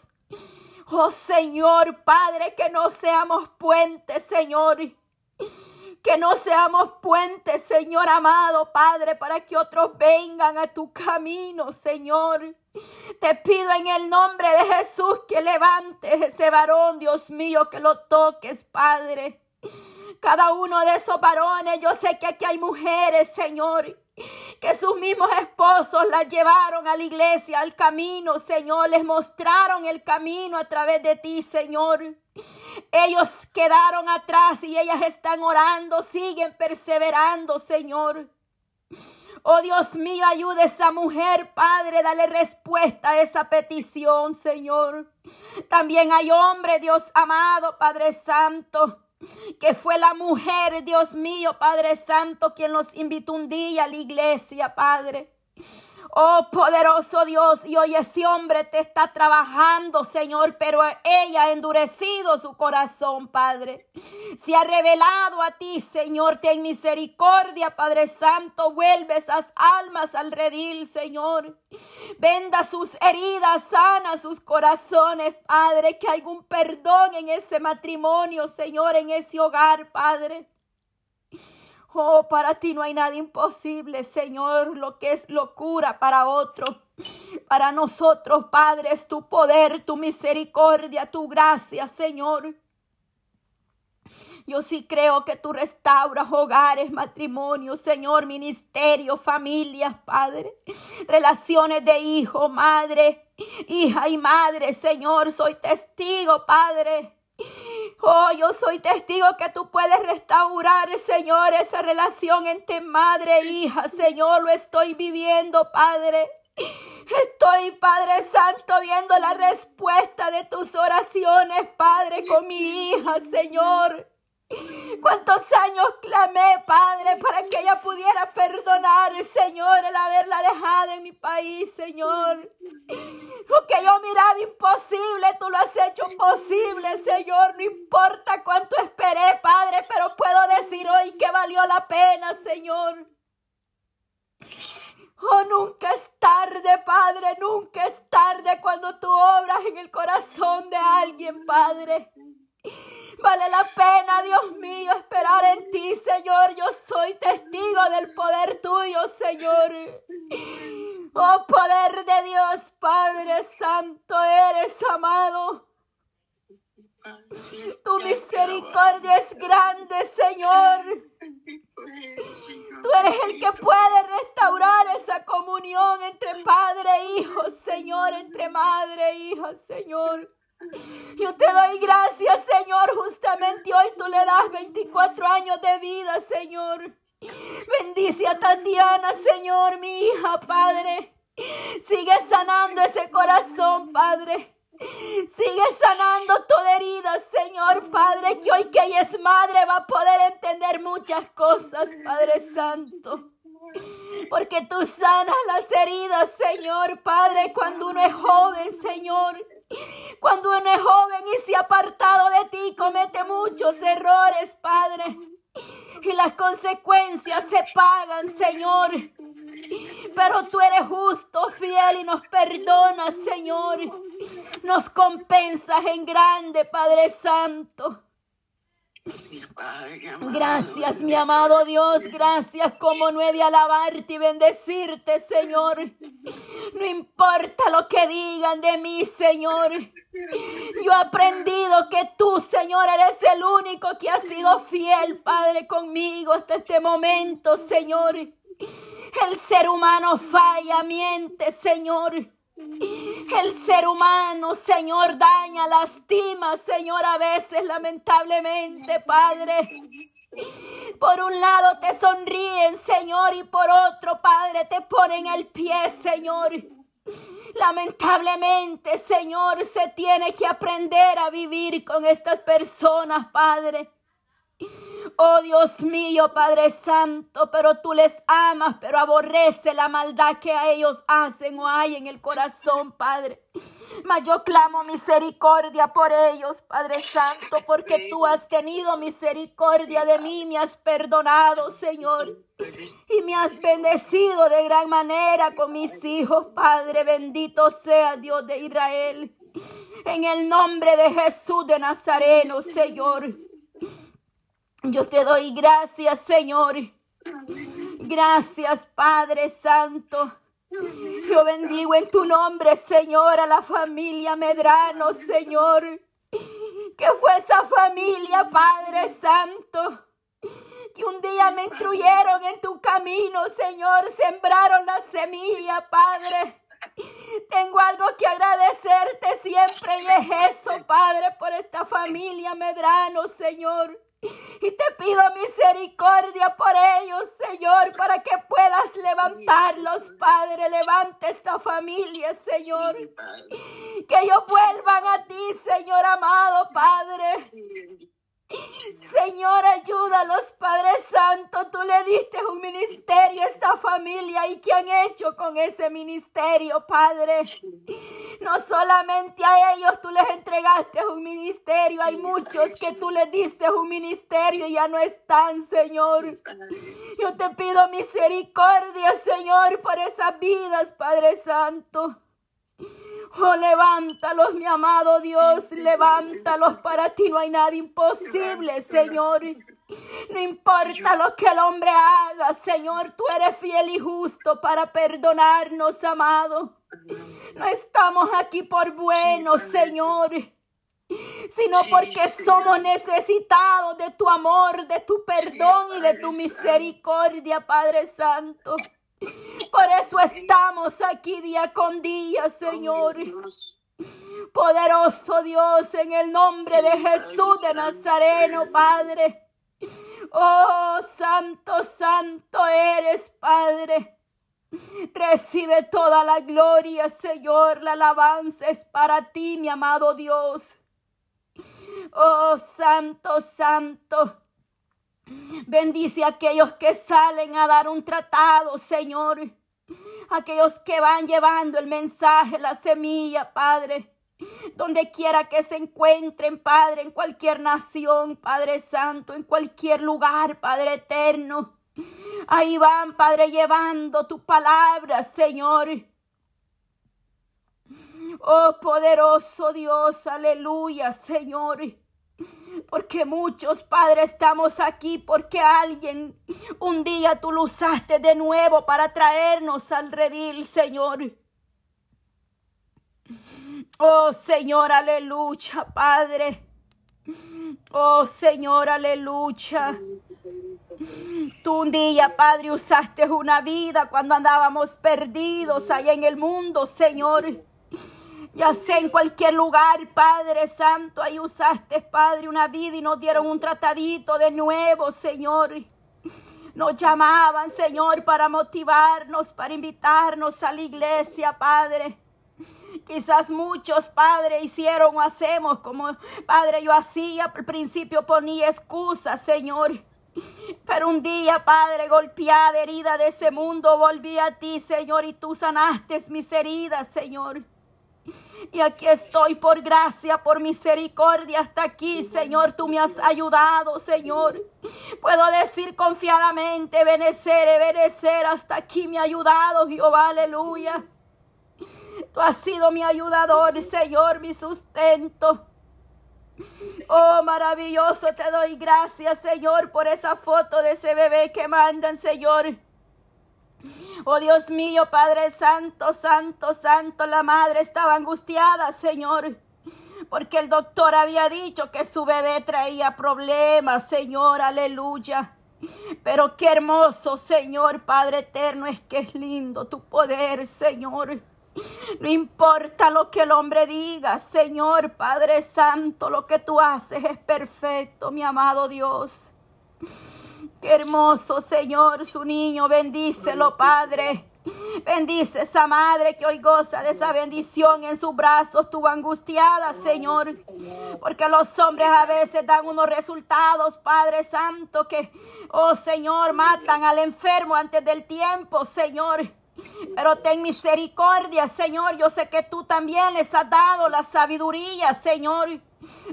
[SPEAKER 2] Oh Señor, Padre, que no seamos puentes, Señor que no seamos puentes, Señor amado, Padre, para que otros vengan a tu camino, Señor. Te pido en el nombre de Jesús que levantes ese varón, Dios mío, que lo toques, Padre. Cada uno de esos varones, yo sé que aquí hay mujeres, Señor, que sus mismos esposos las llevaron a la iglesia, al camino, Señor, les mostraron el camino a través de ti, Señor. Ellos quedaron atrás y ellas están orando, siguen perseverando, Señor. Oh Dios mío, ayuda a esa mujer, Padre, dale respuesta a esa petición, Señor. También hay hombre, Dios amado, Padre Santo, que fue la mujer, Dios mío, Padre Santo, quien los invitó un día a la iglesia, Padre. Oh poderoso Dios, y hoy ese hombre te está trabajando, Señor, pero ella ha endurecido su corazón, Padre. Se ha revelado a ti, Señor, ten misericordia, Padre Santo, vuelve esas almas al redil, Señor. Venda sus heridas, sana sus corazones, Padre, que hay un perdón en ese matrimonio, Señor, en ese hogar, Padre. Oh, para ti no hay nada imposible, Señor, lo que es locura para otro. Para nosotros, Padre, es tu poder, tu misericordia, tu gracia, Señor. Yo sí creo que tú restauras hogares, matrimonios, Señor, ministerio, familias, Padre, relaciones de hijo, madre, hija y madre, Señor, soy testigo, Padre Oh, yo soy testigo que tú puedes restaurar, Señor, esa relación entre madre e hija. Señor, lo estoy viviendo, Padre. Estoy, Padre Santo, viendo la respuesta de tus oraciones, Padre, con mi hija, Señor. Cuántos años clamé, Padre, para que ella pudiera perdonar, Señor, el haberla dejado en mi país, Señor. Lo que yo miraba imposible, tú lo has hecho posible, Señor. No importa cuánto esperé, Padre, pero puedo decir hoy que valió la pena, Señor. Oh, nunca es tarde, Padre, nunca es tarde cuando tú obras en el corazón de alguien, Padre. Vale la pena, Dios mío, esperar en ti, Señor. Yo soy testigo del poder tuyo, Señor. Oh, poder de Dios, Padre Santo, eres amado. Tu misericordia es grande, Señor. Tú eres el que puede restaurar esa comunión entre padre e hijo, Señor, entre madre e hija, Señor. Yo te doy gracias, Señor. Justamente hoy tú le das 24 años de vida, Señor. Bendice a Tatiana, Señor, mi hija, Padre. Sigue sanando ese corazón, Padre. Sigue sanando toda herida, Señor Padre, que hoy que ella es madre va a poder entender muchas cosas, Padre Santo. Porque tú sanas las heridas, Señor Padre, cuando uno es joven, Señor. Cuando uno es joven y se ha apartado de ti, comete muchos errores, Padre. Y las consecuencias se pagan, Señor. Pero tú eres justo, fiel y nos perdonas, Señor. Nos compensas en grande, Padre Santo. Gracias, mi amado Dios, gracias como no he de alabarte y bendecirte, Señor. No importa lo que digan de mí, Señor. Yo he aprendido que tú, Señor, eres el único que ha sido fiel, Padre, conmigo hasta este momento, Señor. El ser humano falla, miente, Señor. El ser humano, Señor, daña, lastima, Señor, a veces lamentablemente, Padre. Por un lado te sonríen, Señor, y por otro, Padre, te ponen el pie, Señor. Lamentablemente, Señor, se tiene que aprender a vivir con estas personas, Padre. Oh Dios mío, Padre Santo, pero tú les amas, pero aborrece la maldad que a ellos hacen o hay en el corazón, Padre. Mas yo clamo misericordia por ellos, Padre Santo, porque tú has tenido misericordia de mí, me has perdonado, Señor, y me has bendecido de gran manera con mis hijos, Padre. Bendito sea Dios de Israel. En el nombre de Jesús de Nazareno, Señor. Yo te doy gracias, Señor. Gracias, Padre Santo. Yo bendigo en tu nombre, Señor, a la familia Medrano, Señor. Que fue esa familia, Padre Santo. que un día me instruyeron en tu camino, Señor, sembraron la semilla, Padre. Tengo algo que agradecerte siempre y es eso, Padre, por esta familia Medrano, Señor. Y te pido misericordia por ellos, Señor, para que puedas levantarlos, Padre. Levante esta familia, Señor. Que ellos vuelvan a ti, Señor amado, Padre. Señor, ayúdalos, Padre Santo. Tú le diste un ministerio a esta familia y qué han hecho con ese ministerio, Padre. No solamente a ellos tú les entregaste un ministerio, hay muchos que tú les diste un ministerio y ya no están, Señor. Yo te pido misericordia, Señor, por esas vidas, Padre Santo. Oh, levántalos, mi amado Dios, levántalos. Para ti no hay nada imposible, Señor. No importa lo que el hombre haga, Señor, tú eres fiel y justo para perdonarnos, amado. No estamos aquí por buenos, Señor, sino porque somos necesitados de tu amor, de tu perdón y de tu misericordia, Padre Santo. Por eso estamos aquí día con día, Señor. Poderoso Dios, en el nombre de Jesús de Nazareno, Padre. Oh, santo, santo eres, Padre. Recibe toda la gloria, Señor. La alabanza es para ti, mi amado Dios. Oh, santo, santo. Bendice a aquellos que salen a dar un tratado, Señor. Aquellos que van llevando el mensaje, la semilla, Padre. Donde quiera que se encuentren, Padre, en cualquier nación, Padre Santo, en cualquier lugar, Padre Eterno. Ahí van, Padre, llevando tu palabra, Señor. Oh poderoso Dios, aleluya, Señor. Porque muchos padres estamos aquí porque alguien un día tú lo usaste de nuevo para traernos al redil, Señor. Oh Señor, aleluya, Padre. Oh Señor, aleluya. Tú un día, Padre, usaste una vida cuando andábamos perdidos allá en el mundo, Señor ya sea en cualquier lugar, Padre Santo, ahí usaste, Padre, una vida y nos dieron un tratadito de nuevo, Señor. Nos llamaban, Señor, para motivarnos, para invitarnos a la iglesia, Padre. Quizás muchos, Padre, hicieron o hacemos como, Padre, yo hacía, al principio ponía excusas, Señor. Pero un día, Padre, golpeada, herida de ese mundo, volví a ti, Señor, y tú sanaste mis heridas, Señor. Y aquí estoy por gracia, por misericordia hasta aquí, Señor. Tú me has ayudado, Señor. Puedo decir confiadamente, benecer, benecer. Hasta aquí me ha ayudado, Jehová, aleluya. Tú has sido mi ayudador, Señor, mi sustento. Oh, maravilloso, te doy gracias, Señor, por esa foto de ese bebé que mandan, Señor. Oh Dios mío, Padre Santo, Santo, Santo, la madre estaba angustiada, Señor. Porque el doctor había dicho que su bebé traía problemas, Señor, aleluya. Pero qué hermoso, Señor, Padre eterno, es que es lindo tu poder, Señor. No importa lo que el hombre diga, Señor, Padre Santo, lo que tú haces es perfecto, mi amado Dios. Qué hermoso, Señor, su niño. Bendícelo, Padre. Bendice esa madre que hoy goza de esa bendición en sus brazos, tu angustiada, Señor. Porque los hombres a veces dan unos resultados, Padre Santo, que, oh Señor, matan al enfermo antes del tiempo, Señor. Pero ten misericordia, Señor. Yo sé que tú también les has dado la sabiduría, Señor.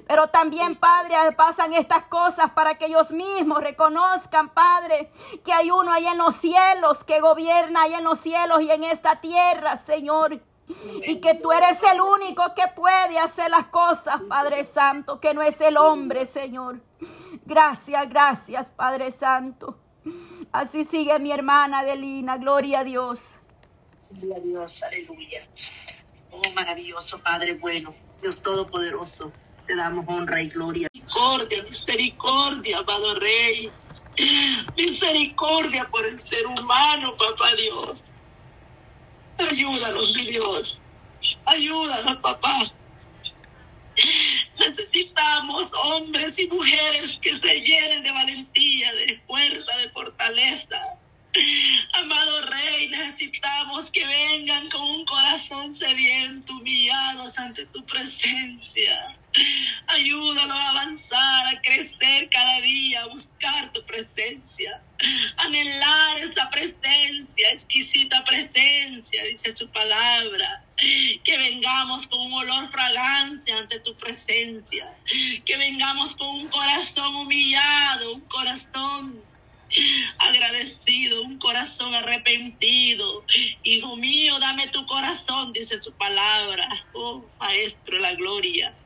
[SPEAKER 2] Pero también, Padre, pasan estas cosas para que ellos mismos reconozcan, Padre, que hay uno allá en los cielos que gobierna allá en los cielos y en esta tierra, Señor. Y que tú eres el único que puede hacer las cosas, Padre Santo, que no es el hombre, Señor. Gracias, gracias, Padre Santo. Así sigue mi hermana Adelina, gloria a Dios.
[SPEAKER 1] Gloria a Dios, aleluya. Oh, maravilloso, Padre bueno, Dios Todopoderoso te damos honra y gloria. Misericordia, misericordia, amado Rey. Misericordia por el ser humano, papá Dios. Ayúdanos, mi Dios. Ayúdanos, papá. [LAUGHS] Necesitamos hombres y mujeres que se llenen de valentía, de fuerza, de fortaleza. [LAUGHS] Amado Rey, necesitamos que vengan con un corazón sediento, humillados ante tu presencia. Ayúdanos a avanzar, a crecer cada día, a buscar tu presencia, anhelar esa presencia, exquisita presencia, dice su palabra. Que vengamos con un olor fragancia ante tu presencia. Que vengamos con un corazón humillado, un corazón agradecido, un corazón arrepentido. Hijo mío, dame tu corazón, dice su palabra. Oh, Maestro la gloria.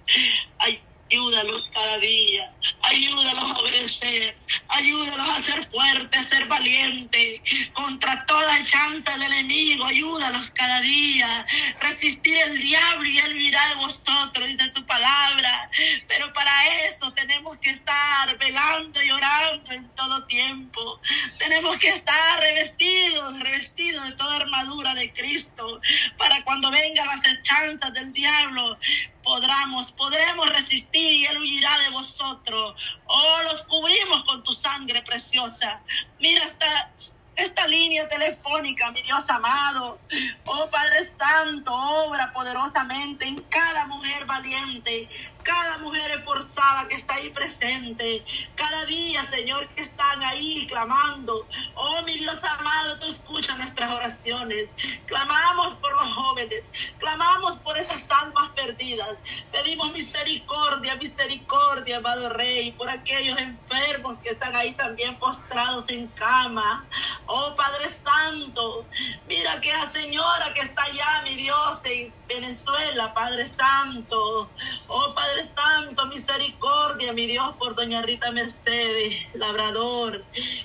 [SPEAKER 1] Ayúdalos cada día, ayúdalos a obedecer, ayúdalos a ser fuertes, a ser valientes contra toda chanta del enemigo, ayúdalos cada día, resistir el diablo y él huirá de vosotros, dice su palabra. Pero para eso tenemos que estar velando y orando en todo tiempo. Tenemos que estar revestidos, revestidos de toda armadura de Cristo, para cuando vengan las chantas del diablo, podremos, podremos resistir y Él huirá de vosotros. Oh, los cubrimos con tu sangre preciosa. Mira esta, esta línea telefónica, mi Dios amado. Oh Padre Santo, obra poderosamente en cada mujer valiente, cada mujer esforzada que está ahí presente, cada día, Señor, que están ahí clamando. Oh, mi Dios amado, tú escuchas nuestras oraciones. Clamamos por los jóvenes, clamamos por esas almas perdidas. Pedimos misericordia, misericordia, Rey, por aquellos enfermos que están ahí también postrados en cama. Oh, Padre Santo, mira que la señora que está allá, mi Dios, en Venezuela, Padre Santo. Oh, Padre Santo, misericordia, mi Dios, por doña Rita Mercedes, labrador.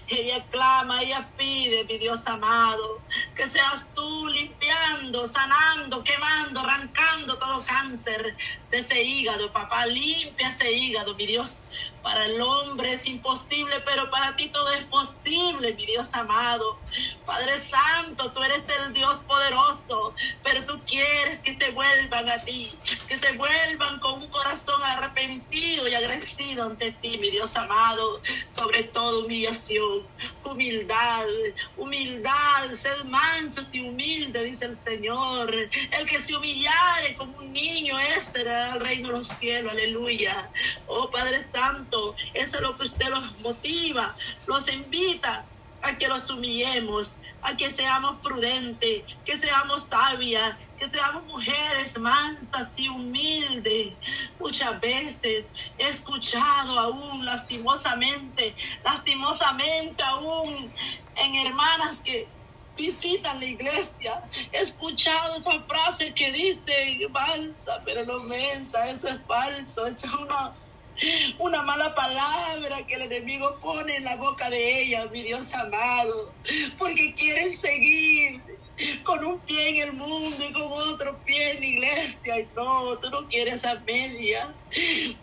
[SPEAKER 1] Ella clama, ella pide, mi Dios amado, que seas tú limpiando, sanando, quemando, arrancando todo cáncer de ese hígado, papá. Limpia ese hígado, mi Dios. Para el hombre es imposible, pero para ti todo es posible, mi Dios amado. Padre Santo, tú eres el Dios poderoso, pero tú quieres que te vuelvan a ti, que se vuelvan con un corazón arrepentido y agradecido ante ti, mi Dios amado. Sobre todo humillación, humildad, humildad, sed mansos y humildes, dice el Señor. El que se humillare como un niño, ese será el reino de los cielos, aleluya. Oh Padre Santo eso es lo que usted los motiva, los invita a que los humillemos, a que seamos prudentes, que seamos sabias, que seamos mujeres mansas y humildes. Muchas veces he escuchado aún lastimosamente, lastimosamente aún en hermanas que visitan la iglesia. He escuchado esa frase que dice mansa, pero no mensa, eso es falso, eso es una una mala palabra que el enemigo pone en la boca de ella, mi Dios amado, porque quieren seguir con un pie en el mundo y con otro pie en la iglesia. Y no, tú no quieres a media.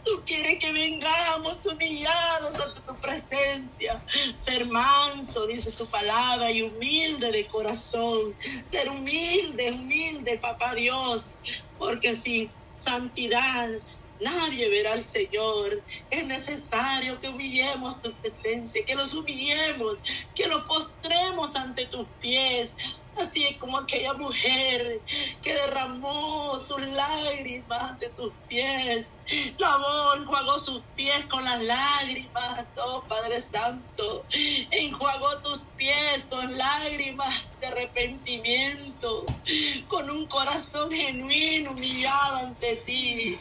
[SPEAKER 1] Tú quieres que vengamos humillados ante tu presencia. Ser manso, dice su palabra, y humilde de corazón. Ser humilde, humilde, papá Dios. Porque sin santidad Nadie verá al Señor. Es necesario que humillemos tu presencia, que los humillemos, que los postremos ante tus pies, Así como aquella mujer que derramó sus lágrimas ante tus pies, lavó, enjuagó sus pies con las lágrimas, oh Padre Santo, enjuagó tus pies con lágrimas de arrepentimiento, con un corazón genuino, humillado ante ti.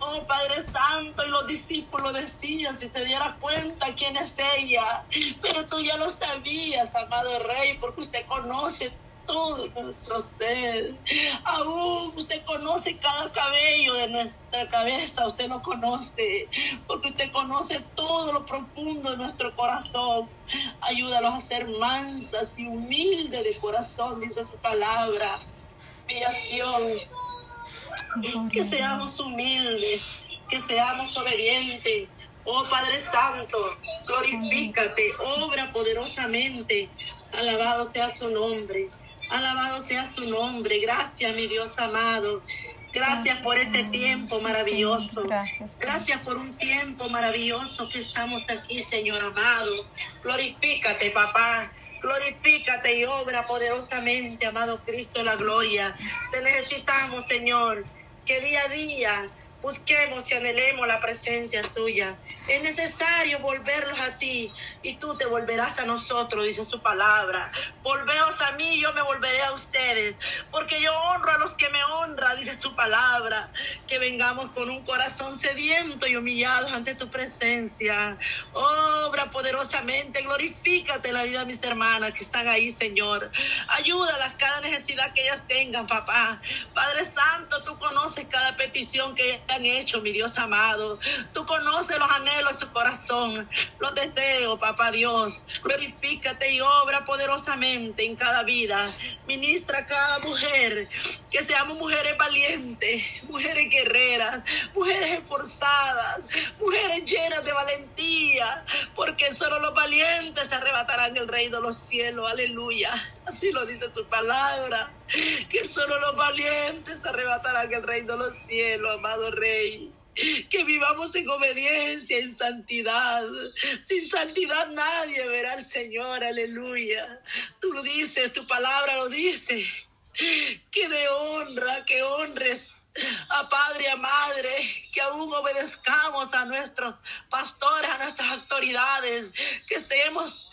[SPEAKER 1] Oh Padre Santo, y los discípulos decían, si se diera cuenta quién es ella, pero tú ya lo sabías, amado Rey, porque usted conoce todo nuestro ser. Aún usted conoce cada cabello de nuestra cabeza, usted lo conoce, porque usted conoce todo lo profundo de nuestro corazón. Ayúdalos a ser mansas y humildes de corazón, dice su palabra. Piación. Que seamos humildes, que seamos obedientes, Oh Padre Santo, glorifícate, obra poderosamente. Alabado sea su nombre. Alabado sea su nombre. Gracias, mi Dios amado. Gracias, por este tiempo maravilloso. Gracias, por un tiempo maravilloso que estamos aquí, Señor amado. Glorifícate, papá. Glorifícate y obra poderosamente, amado Cristo, la gloria. Te necesitamos, Señor, que día a día busquemos y anhelemos la presencia suya. Es necesario volverlos a ti y tú te volverás a nosotros, dice su palabra. Volveos a mí, yo me volveré a ustedes, porque yo honro a los que me honran, dice su palabra. Que vengamos con un corazón sediento y humillado ante tu presencia. Obra poderosamente, glorifícate la vida de mis hermanas que están ahí, Señor. Ayúdalas cada necesidad que ellas tengan, papá. Padre Santo, tú conoces cada petición que han hecho, mi Dios amado. Tú conoces los anhelos de su corazón, los deseos, papá Dios. Glorifícate y obra poderosamente en cada vida. Ministra a cada mujer, que seamos mujeres valientes, mujeres guerreras, mujeres esforzadas, mujeres llenas de valentía, porque solo los valientes arrebatarán el reino de los cielos. Aleluya. Así lo dice su palabra. Que solo los valientes arrebatarán el reino de los cielos, amado Rey. Que vivamos en obediencia, en santidad. Sin santidad nadie verá al Señor, aleluya. Tú lo dices, tu palabra lo dice. Que de honra, que honres a padre a madre, que aún obedezcamos a nuestros pastores, a nuestras autoridades, que estemos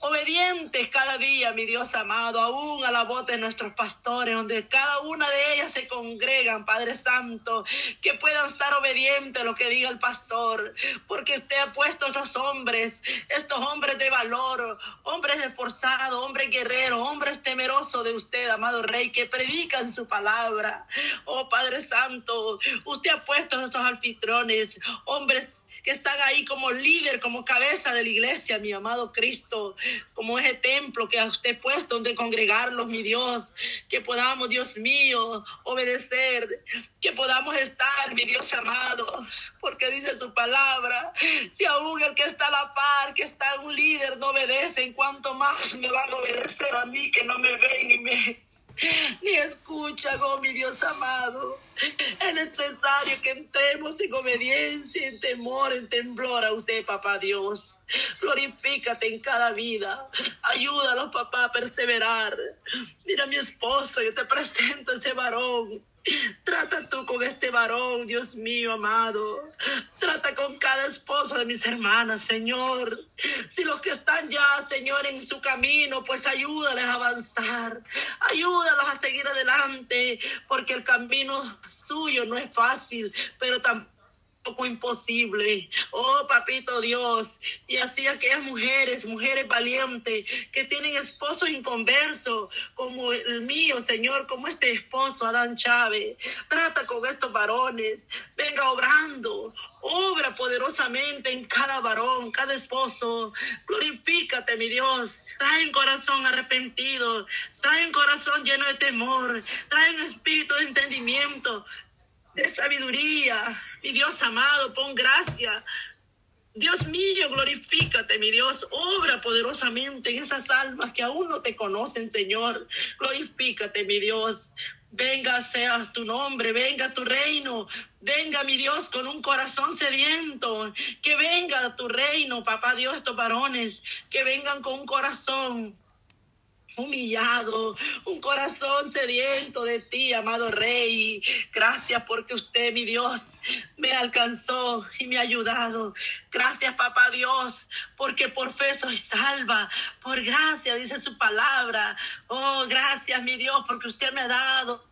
[SPEAKER 1] obedientes cada día, mi Dios amado, aún a la voz de nuestros pastores, donde cada una de ellas se congregan, Padre Santo, que puedan estar obedientes a lo que diga el pastor, porque usted ha puesto esos hombres, estos hombres de valor, hombres esforzados, hombres guerreros, hombres temerosos de usted, amado Rey, que predican su palabra. Oh Padre Santo, usted ha puesto esos anfitriones, hombres que están ahí como líder, como cabeza de la iglesia, mi amado Cristo, como ese templo que a usted puesto donde congregarlos, mi Dios, que podamos, Dios mío, obedecer, que podamos estar, mi Dios amado, porque dice su palabra, si aún el que está a la par, que está un líder, no obedece, en cuanto más me van a obedecer a mí, que no me ven ni me [LAUGHS] ni escucha, oh mi Dios amado. Es necesario que entremos en obediencia, en temor, en temblor a usted, papá Dios. Glorifícate en cada vida. Ayúdalos, papá, a perseverar. Mira mi esposo, yo te presento ese varón Trata tú con este varón, Dios mío amado. Trata con cada esposo de mis hermanas, Señor. Si los que están ya, Señor, en su camino, pues ayúdales a avanzar. Ayúdalos a seguir adelante, porque el camino suyo no es fácil, pero tampoco poco imposible. Oh, papito Dios. Y así aquellas mujeres, mujeres valientes, que tienen esposos inconversos, como el mío, Señor, como este esposo, Adán Chávez. Trata con estos varones. Venga obrando. Obra poderosamente en cada varón, cada esposo. Glorifícate, mi Dios. Trae un corazón arrepentido. Trae un corazón lleno de temor. Trae un espíritu de entendimiento, de sabiduría mi Dios amado, pon gracia. Dios mío, glorifícate, mi Dios. Obra poderosamente en esas almas que aún no te conocen, Señor. Glorifícate, mi Dios. Venga sea tu nombre, venga tu reino, venga mi Dios con un corazón sediento, que venga tu reino, papá Dios, estos varones, que vengan con un corazón humillado, un corazón sediento de ti, amado Rey. Gracias porque usted, mi Dios, me alcanzó y me ha ayudado. Gracias, papá Dios, porque por fe soy salva. Por gracia, dice su palabra. Oh, gracias, mi Dios, porque usted me ha dado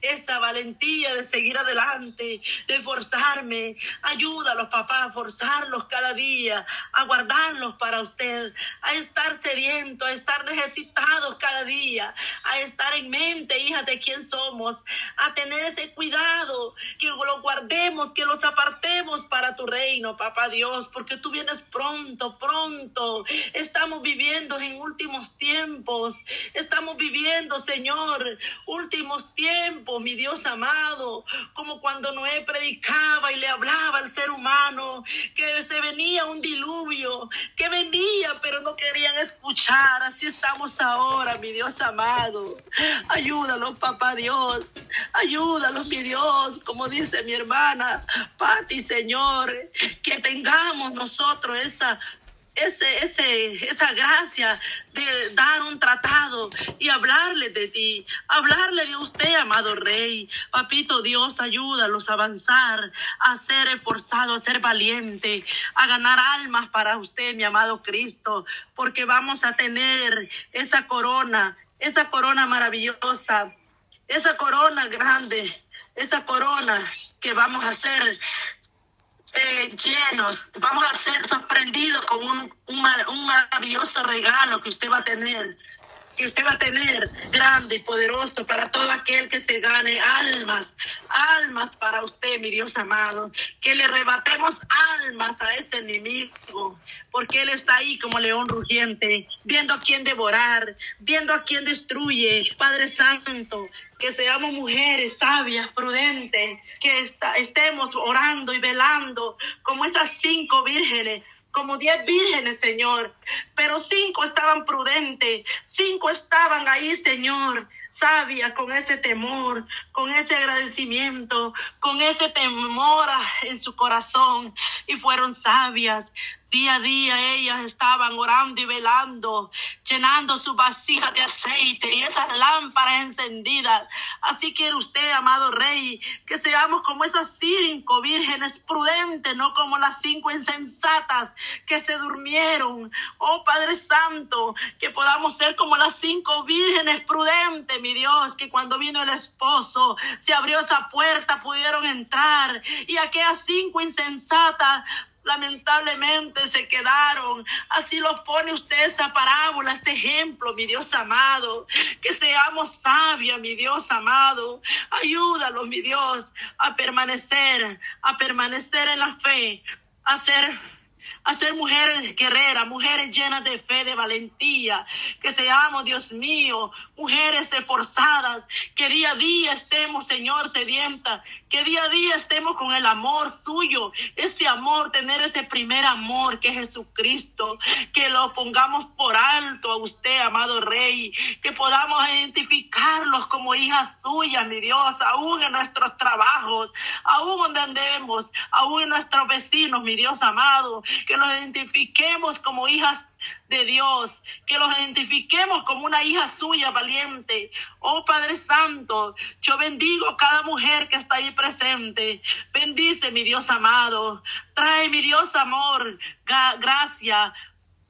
[SPEAKER 1] esa valentía de seguir adelante, de forzarme. Ayúdalos, papá, a forzarlos cada día, a guardarlos para usted, a estar sediento, a estar necesitados cada día, a estar en mente, hija, de quién somos, a tener ese cuidado, que lo guardemos, que los apartemos para tu reino, papá Dios, porque tú vienes pronto, pronto. Estamos viviendo en últimos tiempos, estamos viviendo, Señor, últimos tiempos mi Dios amado, como cuando Noé predicaba y le hablaba al ser humano, que se venía un diluvio, que venía, pero no querían escuchar. Así estamos ahora, mi Dios amado. Ayúdalos, papá Dios. Ayúdalos, mi Dios, como dice mi hermana Pati, Señor, que tengamos nosotros esa ese, ese, esa gracia de dar un tratado y hablarle de ti, hablarle de usted, amado Rey. Papito Dios, ayúdalos a avanzar, a ser esforzado, a ser valiente, a ganar almas para usted, mi amado Cristo, porque vamos a tener esa corona, esa corona maravillosa, esa corona grande, esa corona que vamos a hacer eh, llenos, vamos a ser sorprendidos con un, un, maravilloso regalo que usted va a tener que usted va a tener grande y poderoso para todo aquel que se gane almas, almas para usted, mi Dios amado. Que le rebatemos almas a ese enemigo, porque él está ahí como león rugiente, viendo a quién devorar, viendo a quién destruye. Padre Santo, que seamos mujeres sabias, prudentes, que estemos orando y velando como esas cinco vírgenes como diez vírgenes, Señor, pero cinco estaban prudentes, cinco estaban ahí, Señor, sabias, con ese temor, con ese agradecimiento, con ese temor en su corazón, y fueron sabias. Día a día ellas estaban orando y velando, llenando su vasija de aceite y esas lámparas encendidas. Así quiere usted, amado Rey, que seamos como esas cinco vírgenes prudentes, no como las cinco insensatas que se durmieron. Oh Padre Santo, que podamos ser como las cinco vírgenes prudentes, mi Dios, que cuando vino el esposo, se abrió esa puerta, pudieron entrar. Y aquellas cinco insensatas lamentablemente se quedaron. Así lo pone usted esa parábola, ese ejemplo, mi Dios amado. Que seamos sabios, mi Dios amado. Ayúdalo, mi Dios, a permanecer, a permanecer en la fe, a ser a ser mujeres guerreras, mujeres llenas de fe, de valentía, que seamos, Dios mío, mujeres esforzadas, que día a día estemos, Señor, sedientas, que día a día estemos con el amor suyo, ese amor, tener ese primer amor que es Jesucristo, que lo pongamos por alto a usted, amado Rey, que podamos identificarlos como hijas suyas, mi Dios, aún en nuestros trabajos, aún donde andemos, aún en nuestros vecinos, mi Dios amado, que los identifiquemos como hijas de Dios, que los identifiquemos como una hija suya valiente. Oh Padre Santo, yo bendigo cada mujer que está ahí presente. Bendice mi Dios amado. Trae mi Dios amor, gracia,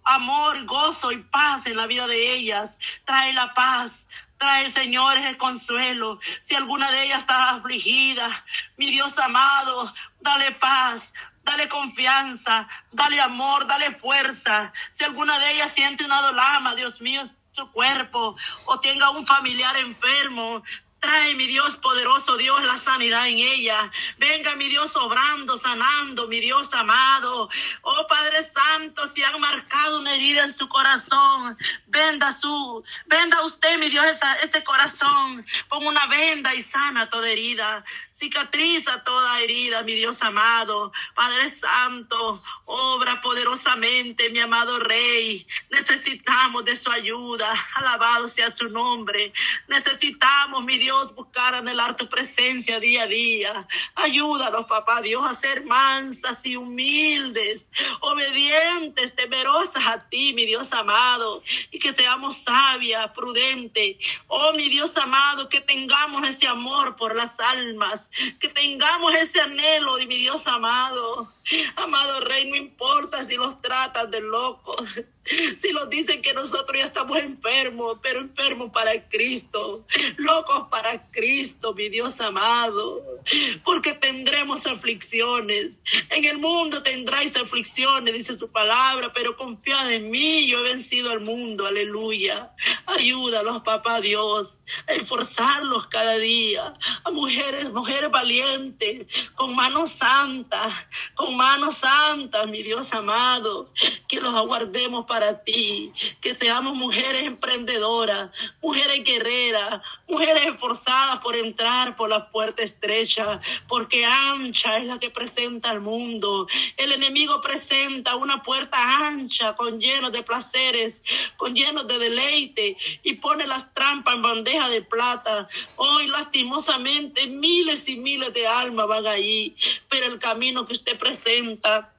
[SPEAKER 1] amor, gozo y paz en la vida de ellas. Trae la paz, Trae, Señor, el consuelo. Si alguna de ellas está afligida, mi Dios amado, dale paz, dale confianza, dale amor, dale fuerza. Si alguna de ellas siente una dolama, Dios mío, su cuerpo, o tenga un familiar enfermo, Trae, mi Dios poderoso, Dios, la sanidad en ella. Venga, mi Dios, obrando, sanando, mi Dios amado. Oh Padre Santo, si han marcado una herida en su corazón, venda su, venda usted, mi Dios, ese corazón. Pon una venda y sana toda herida. Cicatriza toda herida, mi Dios amado. Padre Santo, obra poderosamente, mi amado Rey. Necesitamos de su ayuda. Alabado sea su nombre. Necesitamos, mi Dios, buscar anhelar tu presencia día a día. Ayúdanos, papá Dios, a ser mansas y humildes, obedientes, temerosas a ti, mi Dios amado. Y que seamos sabias, prudentes. Oh, mi Dios amado, que tengamos ese amor por las almas que tengamos ese anhelo de mi Dios amado. Amado Rey, no importa si los tratas de locos, si los dicen que nosotros ya estamos enfermos, pero enfermos para Cristo, locos para Cristo, mi Dios amado, porque tendremos aflicciones. En el mundo tendráis aflicciones, dice su palabra, pero confiad en mí, yo he vencido al mundo, aleluya. Ayúdalos, papá Dios, a esforzarlos cada día, a mujeres, mujeres valientes, con manos santas, con manos santas, mi Dios amado, que los aguardemos para ti, que seamos mujeres emprendedoras, mujeres guerreras, mujeres esforzadas por entrar por la puerta estrecha, porque ancha es la que presenta al mundo. El enemigo presenta una puerta ancha con llenos de placeres, con llenos de deleite y pone las trampas en bandeja de plata. Hoy lastimosamente miles y miles de almas van ahí, pero el camino que usted presenta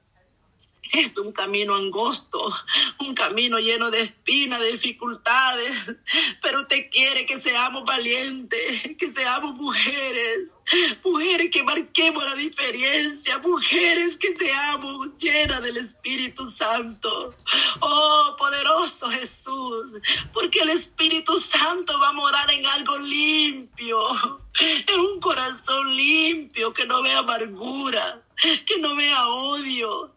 [SPEAKER 1] es un camino angosto, un camino lleno de espinas, de dificultades, pero usted quiere que seamos valientes, que seamos mujeres, mujeres que marquemos la diferencia, mujeres que seamos llenas del Espíritu Santo. Oh, poderoso Jesús, porque el Espíritu Santo va a morar en algo limpio, en un corazón limpio que no vea amargura que no vea odio,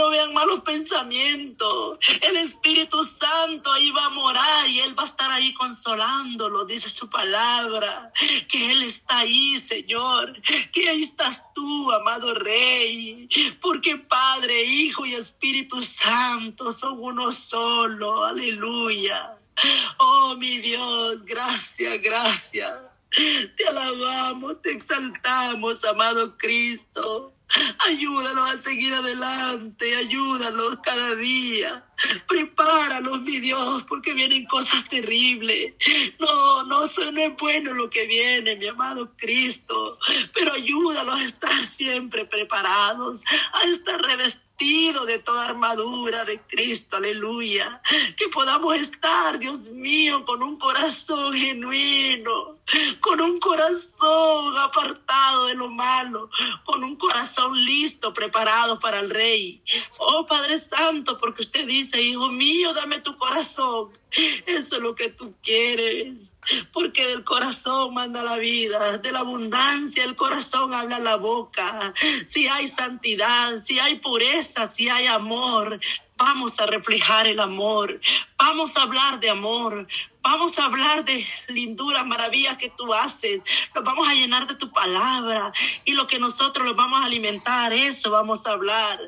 [SPEAKER 1] no vean malos pensamientos. El Espíritu Santo ahí va a morar y Él va a estar ahí consolándolo, dice su palabra, que Él está ahí, Señor, que ahí estás tú, amado Rey, porque Padre, Hijo y Espíritu Santo son uno solo, aleluya. Oh, mi Dios, gracias, gracias. Te alabamos, te exaltamos, amado Cristo. Ayúdalos a seguir adelante, ayúdalos cada día. Prepáralos, mi Dios, porque vienen cosas terribles. No, no, no es bueno lo que viene, mi amado Cristo. Pero ayúdalos a estar siempre preparados, a estar revestidos de toda armadura de Cristo, aleluya. Que podamos estar, Dios mío, con un corazón genuino, con un corazón apartado de lo malo, con un corazón listo, preparado para el Rey. Oh Padre Santo, porque usted dice, Hijo mío, dame tu corazón. Eso es lo que tú quieres porque del corazón manda la vida, de la abundancia el corazón habla la boca. Si hay santidad, si hay pureza, si hay amor, vamos a reflejar el amor, vamos a hablar de amor, Vamos a hablar de lindura, maravillas que tú haces. Nos vamos a llenar de tu palabra. Y lo que nosotros los vamos a alimentar, eso vamos a hablar.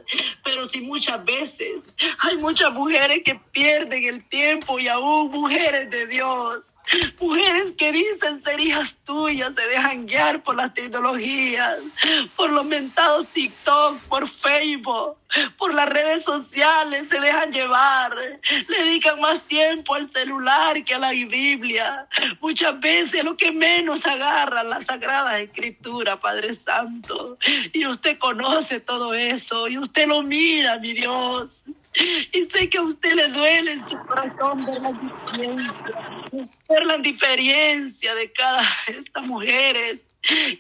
[SPEAKER 1] Pero si muchas veces hay muchas mujeres que pierden el tiempo y aún mujeres de Dios. Mujeres que dicen ser hijas tuyas, se dejan guiar por las tecnologías, por los mentados TikTok, por Facebook, por las redes sociales, se dejan llevar. Le dedican más tiempo al celular que a la Biblia. Muchas veces lo que menos agarra la Sagrada Escritura, Padre Santo. Y usted conoce todo eso y usted lo mira, mi Dios. Y sé que a usted le duele en su corazón ver la diferencia, ver la diferencia de cada [LAUGHS] estas mujeres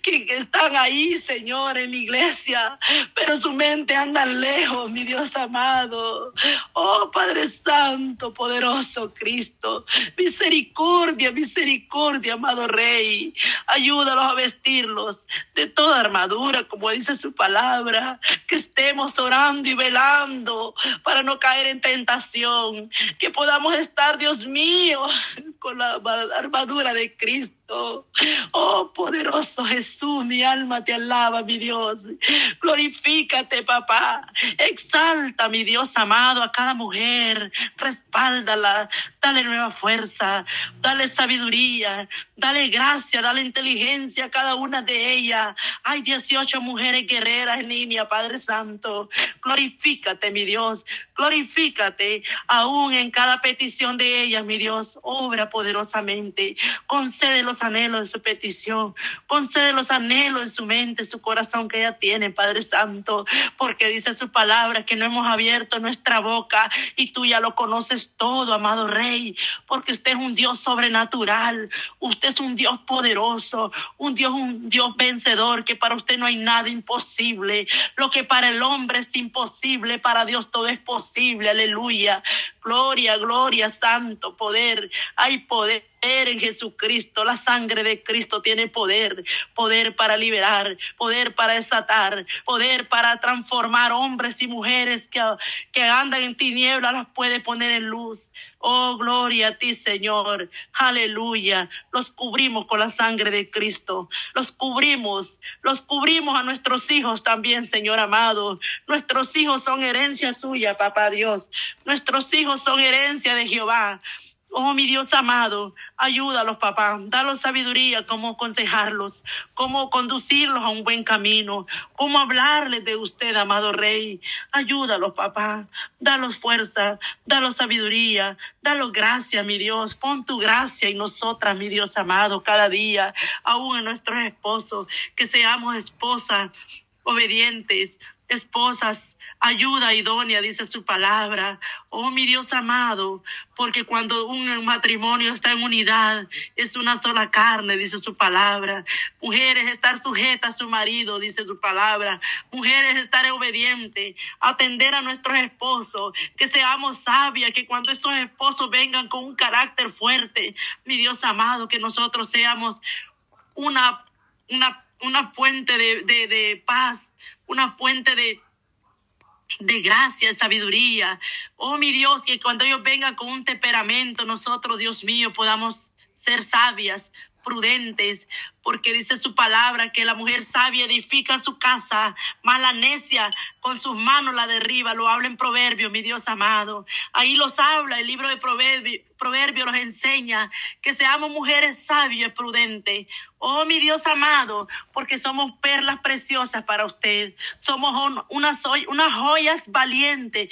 [SPEAKER 1] que, están ahí, Señor, en la iglesia, pero su mente anda lejos, mi Dios amado. Oh Padre Santo, poderoso Cristo, misericordia, misericordia, amado Rey. Ayúdalos a vestirlos de toda armadura, como dice su palabra, que estemos orando y velando para no caer en tentación, que podamos estar, Dios mío, con la armadura de Cristo. Oh, poderoso Jesús, mi alma te alaba, mi Dios. Glorifícate, papá. Exalta, mi Dios amado, a cada mujer. Respáldala. Dale nueva fuerza. Dale sabiduría. Dale gracia, dale inteligencia a cada una de ellas. Hay 18 mujeres guerreras en línea, Padre Santo. Glorifícate, mi Dios. Glorifícate aún en cada petición de ellas, mi Dios. Obra poderosamente. Concede los anhelos de su petición. Concede los anhelos en su mente, en su corazón que ella tiene, Padre Santo. Porque dice su palabra que no hemos abierto nuestra boca y tú ya lo conoces todo, amado Rey. Porque usted es un Dios sobrenatural. Usted es un Dios poderoso. Un Dios, un Dios vencedor. Que para usted no hay nada imposible. Lo que para el hombre es imposible, para Dios todo es posible. Aleluya. Gloria, gloria, santo poder. Hay poder en Jesucristo. La sangre de Cristo tiene poder, poder para liberar, poder para desatar, poder para transformar hombres y mujeres que, que andan en tinieblas, las puede poner en luz. Oh, gloria a ti, Señor. Aleluya. Los cubrimos con la sangre de Cristo. Los cubrimos, los cubrimos a nuestros hijos también, Señor amado. Nuestros hijos son herencia suya, papá Dios. Nuestros hijos son herencia de Jehová. Oh, mi Dios amado, ayúdalos, papá. Dalos sabiduría, cómo aconsejarlos, cómo conducirlos a un buen camino, cómo hablarles de usted, amado Rey. Ayúdalos, papá. Dalos fuerza, dalos sabiduría, dalos gracia, mi Dios. Pon tu gracia en nosotras, mi Dios amado, cada día, aún en nuestros esposos, que seamos esposas obedientes, esposas, ayuda idónea, dice su palabra. Oh, mi Dios amado, porque cuando un matrimonio está en unidad, es una sola carne, dice su palabra. Mujeres, estar sujetas a su marido, dice su palabra. Mujeres, estar obedientes, atender a nuestros esposos, que seamos sabias, que cuando estos esposos vengan con un carácter fuerte, mi Dios amado, que nosotros seamos una, una, una fuente de, de, de paz una fuente de, de gracia, de sabiduría. Oh, mi Dios, que cuando ellos vengan con un temperamento, nosotros, Dios mío, podamos ser sabias, prudentes, porque dice su palabra que la mujer sabia edifica su casa, mala necia con sus manos la derriba, lo habla en proverbio, mi Dios amado. Ahí los habla, el libro de proverbio, proverbio los enseña que seamos mujeres sabias y prudentes. Oh, mi Dios amado, porque somos perlas preciosas para usted. Somos unas, unas joyas valientes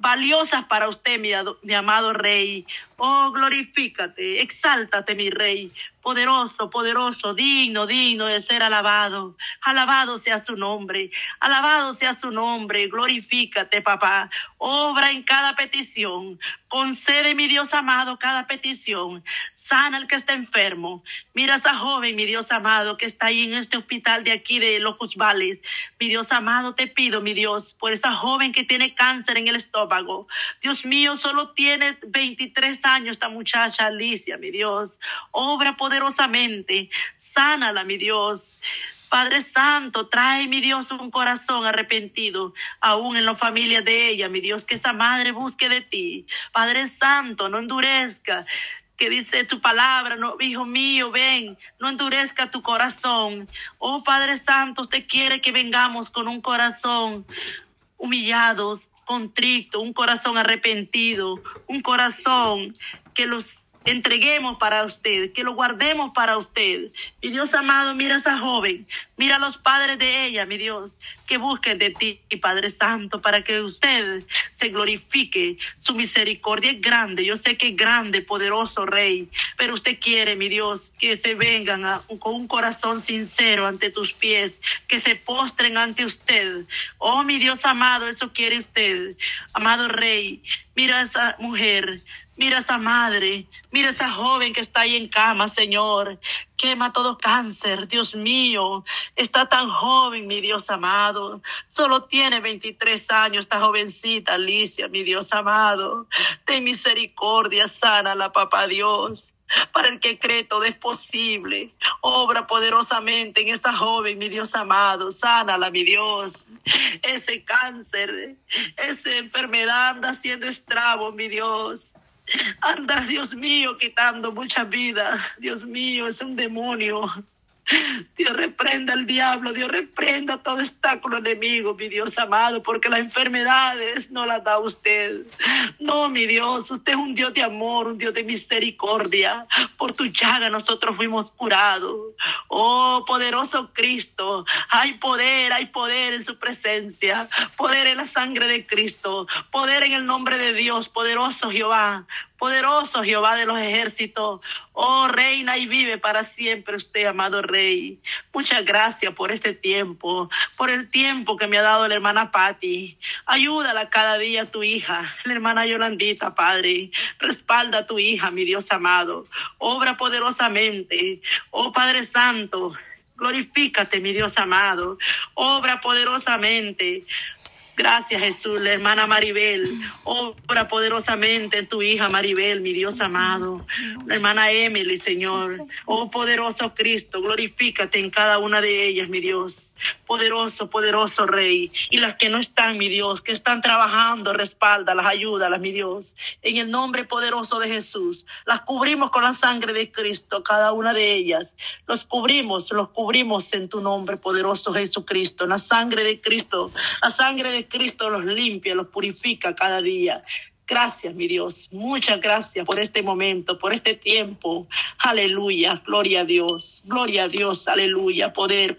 [SPEAKER 1] valiosas para usted, mi, mi, amado Rey. Oh, glorifícate, exáltate, mi Rey poderoso, poderoso, digno, digno de ser alabado. Alabado sea su nombre, alabado sea su nombre, glorifícate, papá. Obra en cada petición, concede, mi Dios amado, cada petición. Sana al que está enfermo. Mira a esa joven, mi Dios amado, que está ahí en este hospital de aquí de Locus Valles. Mi Dios amado, te pido, mi Dios, por esa joven que tiene cáncer en el estómago. Dios mío, solo tiene 23 años esta muchacha Alicia, mi Dios. Obra poderosa poderosamente. Sánala, mi Dios. Padre Santo, trae, mi Dios, un corazón arrepentido, aún en la familia de ella, mi Dios, que esa madre busque de ti. Padre Santo, no endurezca que dice tu palabra, no, hijo mío, ven, no endurezca tu corazón. Oh Padre Santo, usted quiere que vengamos con un corazón humillados, contrito, un corazón arrepentido, un corazón que los entreguemos para usted, que lo guardemos para usted. Mi Dios amado, mira a esa joven, mira a los padres de ella, mi Dios, que busquen de ti, Padre Santo, para que usted se glorifique. Su misericordia es grande, yo sé que es grande, poderoso Rey, pero usted quiere, mi Dios, que se vengan con un corazón sincero ante tus pies, que se postren ante usted. Oh, mi Dios amado, eso quiere usted, amado Rey. Mira a esa mujer, Mira esa madre, mira esa joven que está ahí en cama, Señor. Quema todo cáncer, Dios mío. Está tan joven, mi Dios amado. Solo tiene 23 años esta jovencita, Alicia, mi Dios amado. Ten misericordia, sana la papá Dios. Para el que cree todo es posible. Obra poderosamente en esa joven, mi Dios amado. Sánala, mi Dios. Ese cáncer, esa enfermedad anda haciendo estragos, mi Dios. Anda, Dios mío, quitando mucha vida. Dios mío, es un demonio. Dios reprenda al diablo, Dios reprenda todo obstáculo enemigo, mi Dios amado, porque las enfermedades no las da usted. No, mi Dios, usted es un Dios de amor, un Dios de misericordia. Por tu llaga nosotros fuimos curados. Oh, poderoso Cristo, hay poder, hay poder en su presencia, poder en la sangre de Cristo, poder en el nombre de Dios, poderoso Jehová, Poderoso Jehová de los ejércitos, oh reina y vive para siempre usted, amado rey. Muchas gracias por este tiempo, por el tiempo que me ha dado la hermana Patti. Ayúdala cada día tu hija, la hermana Yolandita, Padre. Respalda a tu hija, mi Dios amado. Obra poderosamente, oh Padre Santo. Glorifícate, mi Dios amado. Obra poderosamente. Gracias, Jesús. La hermana Maribel, obra poderosamente en tu hija Maribel, mi Dios amado. La hermana Emily, Señor. Oh, poderoso Cristo, glorifícate en cada una de ellas, mi Dios. Poderoso, poderoso Rey. Y las que no están, mi Dios, que están trabajando, respalda, las ayuda, mi Dios. En el nombre poderoso de Jesús, las cubrimos con la sangre de Cristo, cada una de ellas. Los cubrimos, los cubrimos en tu nombre poderoso Jesucristo. La sangre de Cristo, la sangre de Cristo los limpia, los purifica cada día. Gracias, mi Dios. Muchas gracias por este momento, por este tiempo. Aleluya. Gloria a Dios. Gloria a Dios. Aleluya. Poder, poder.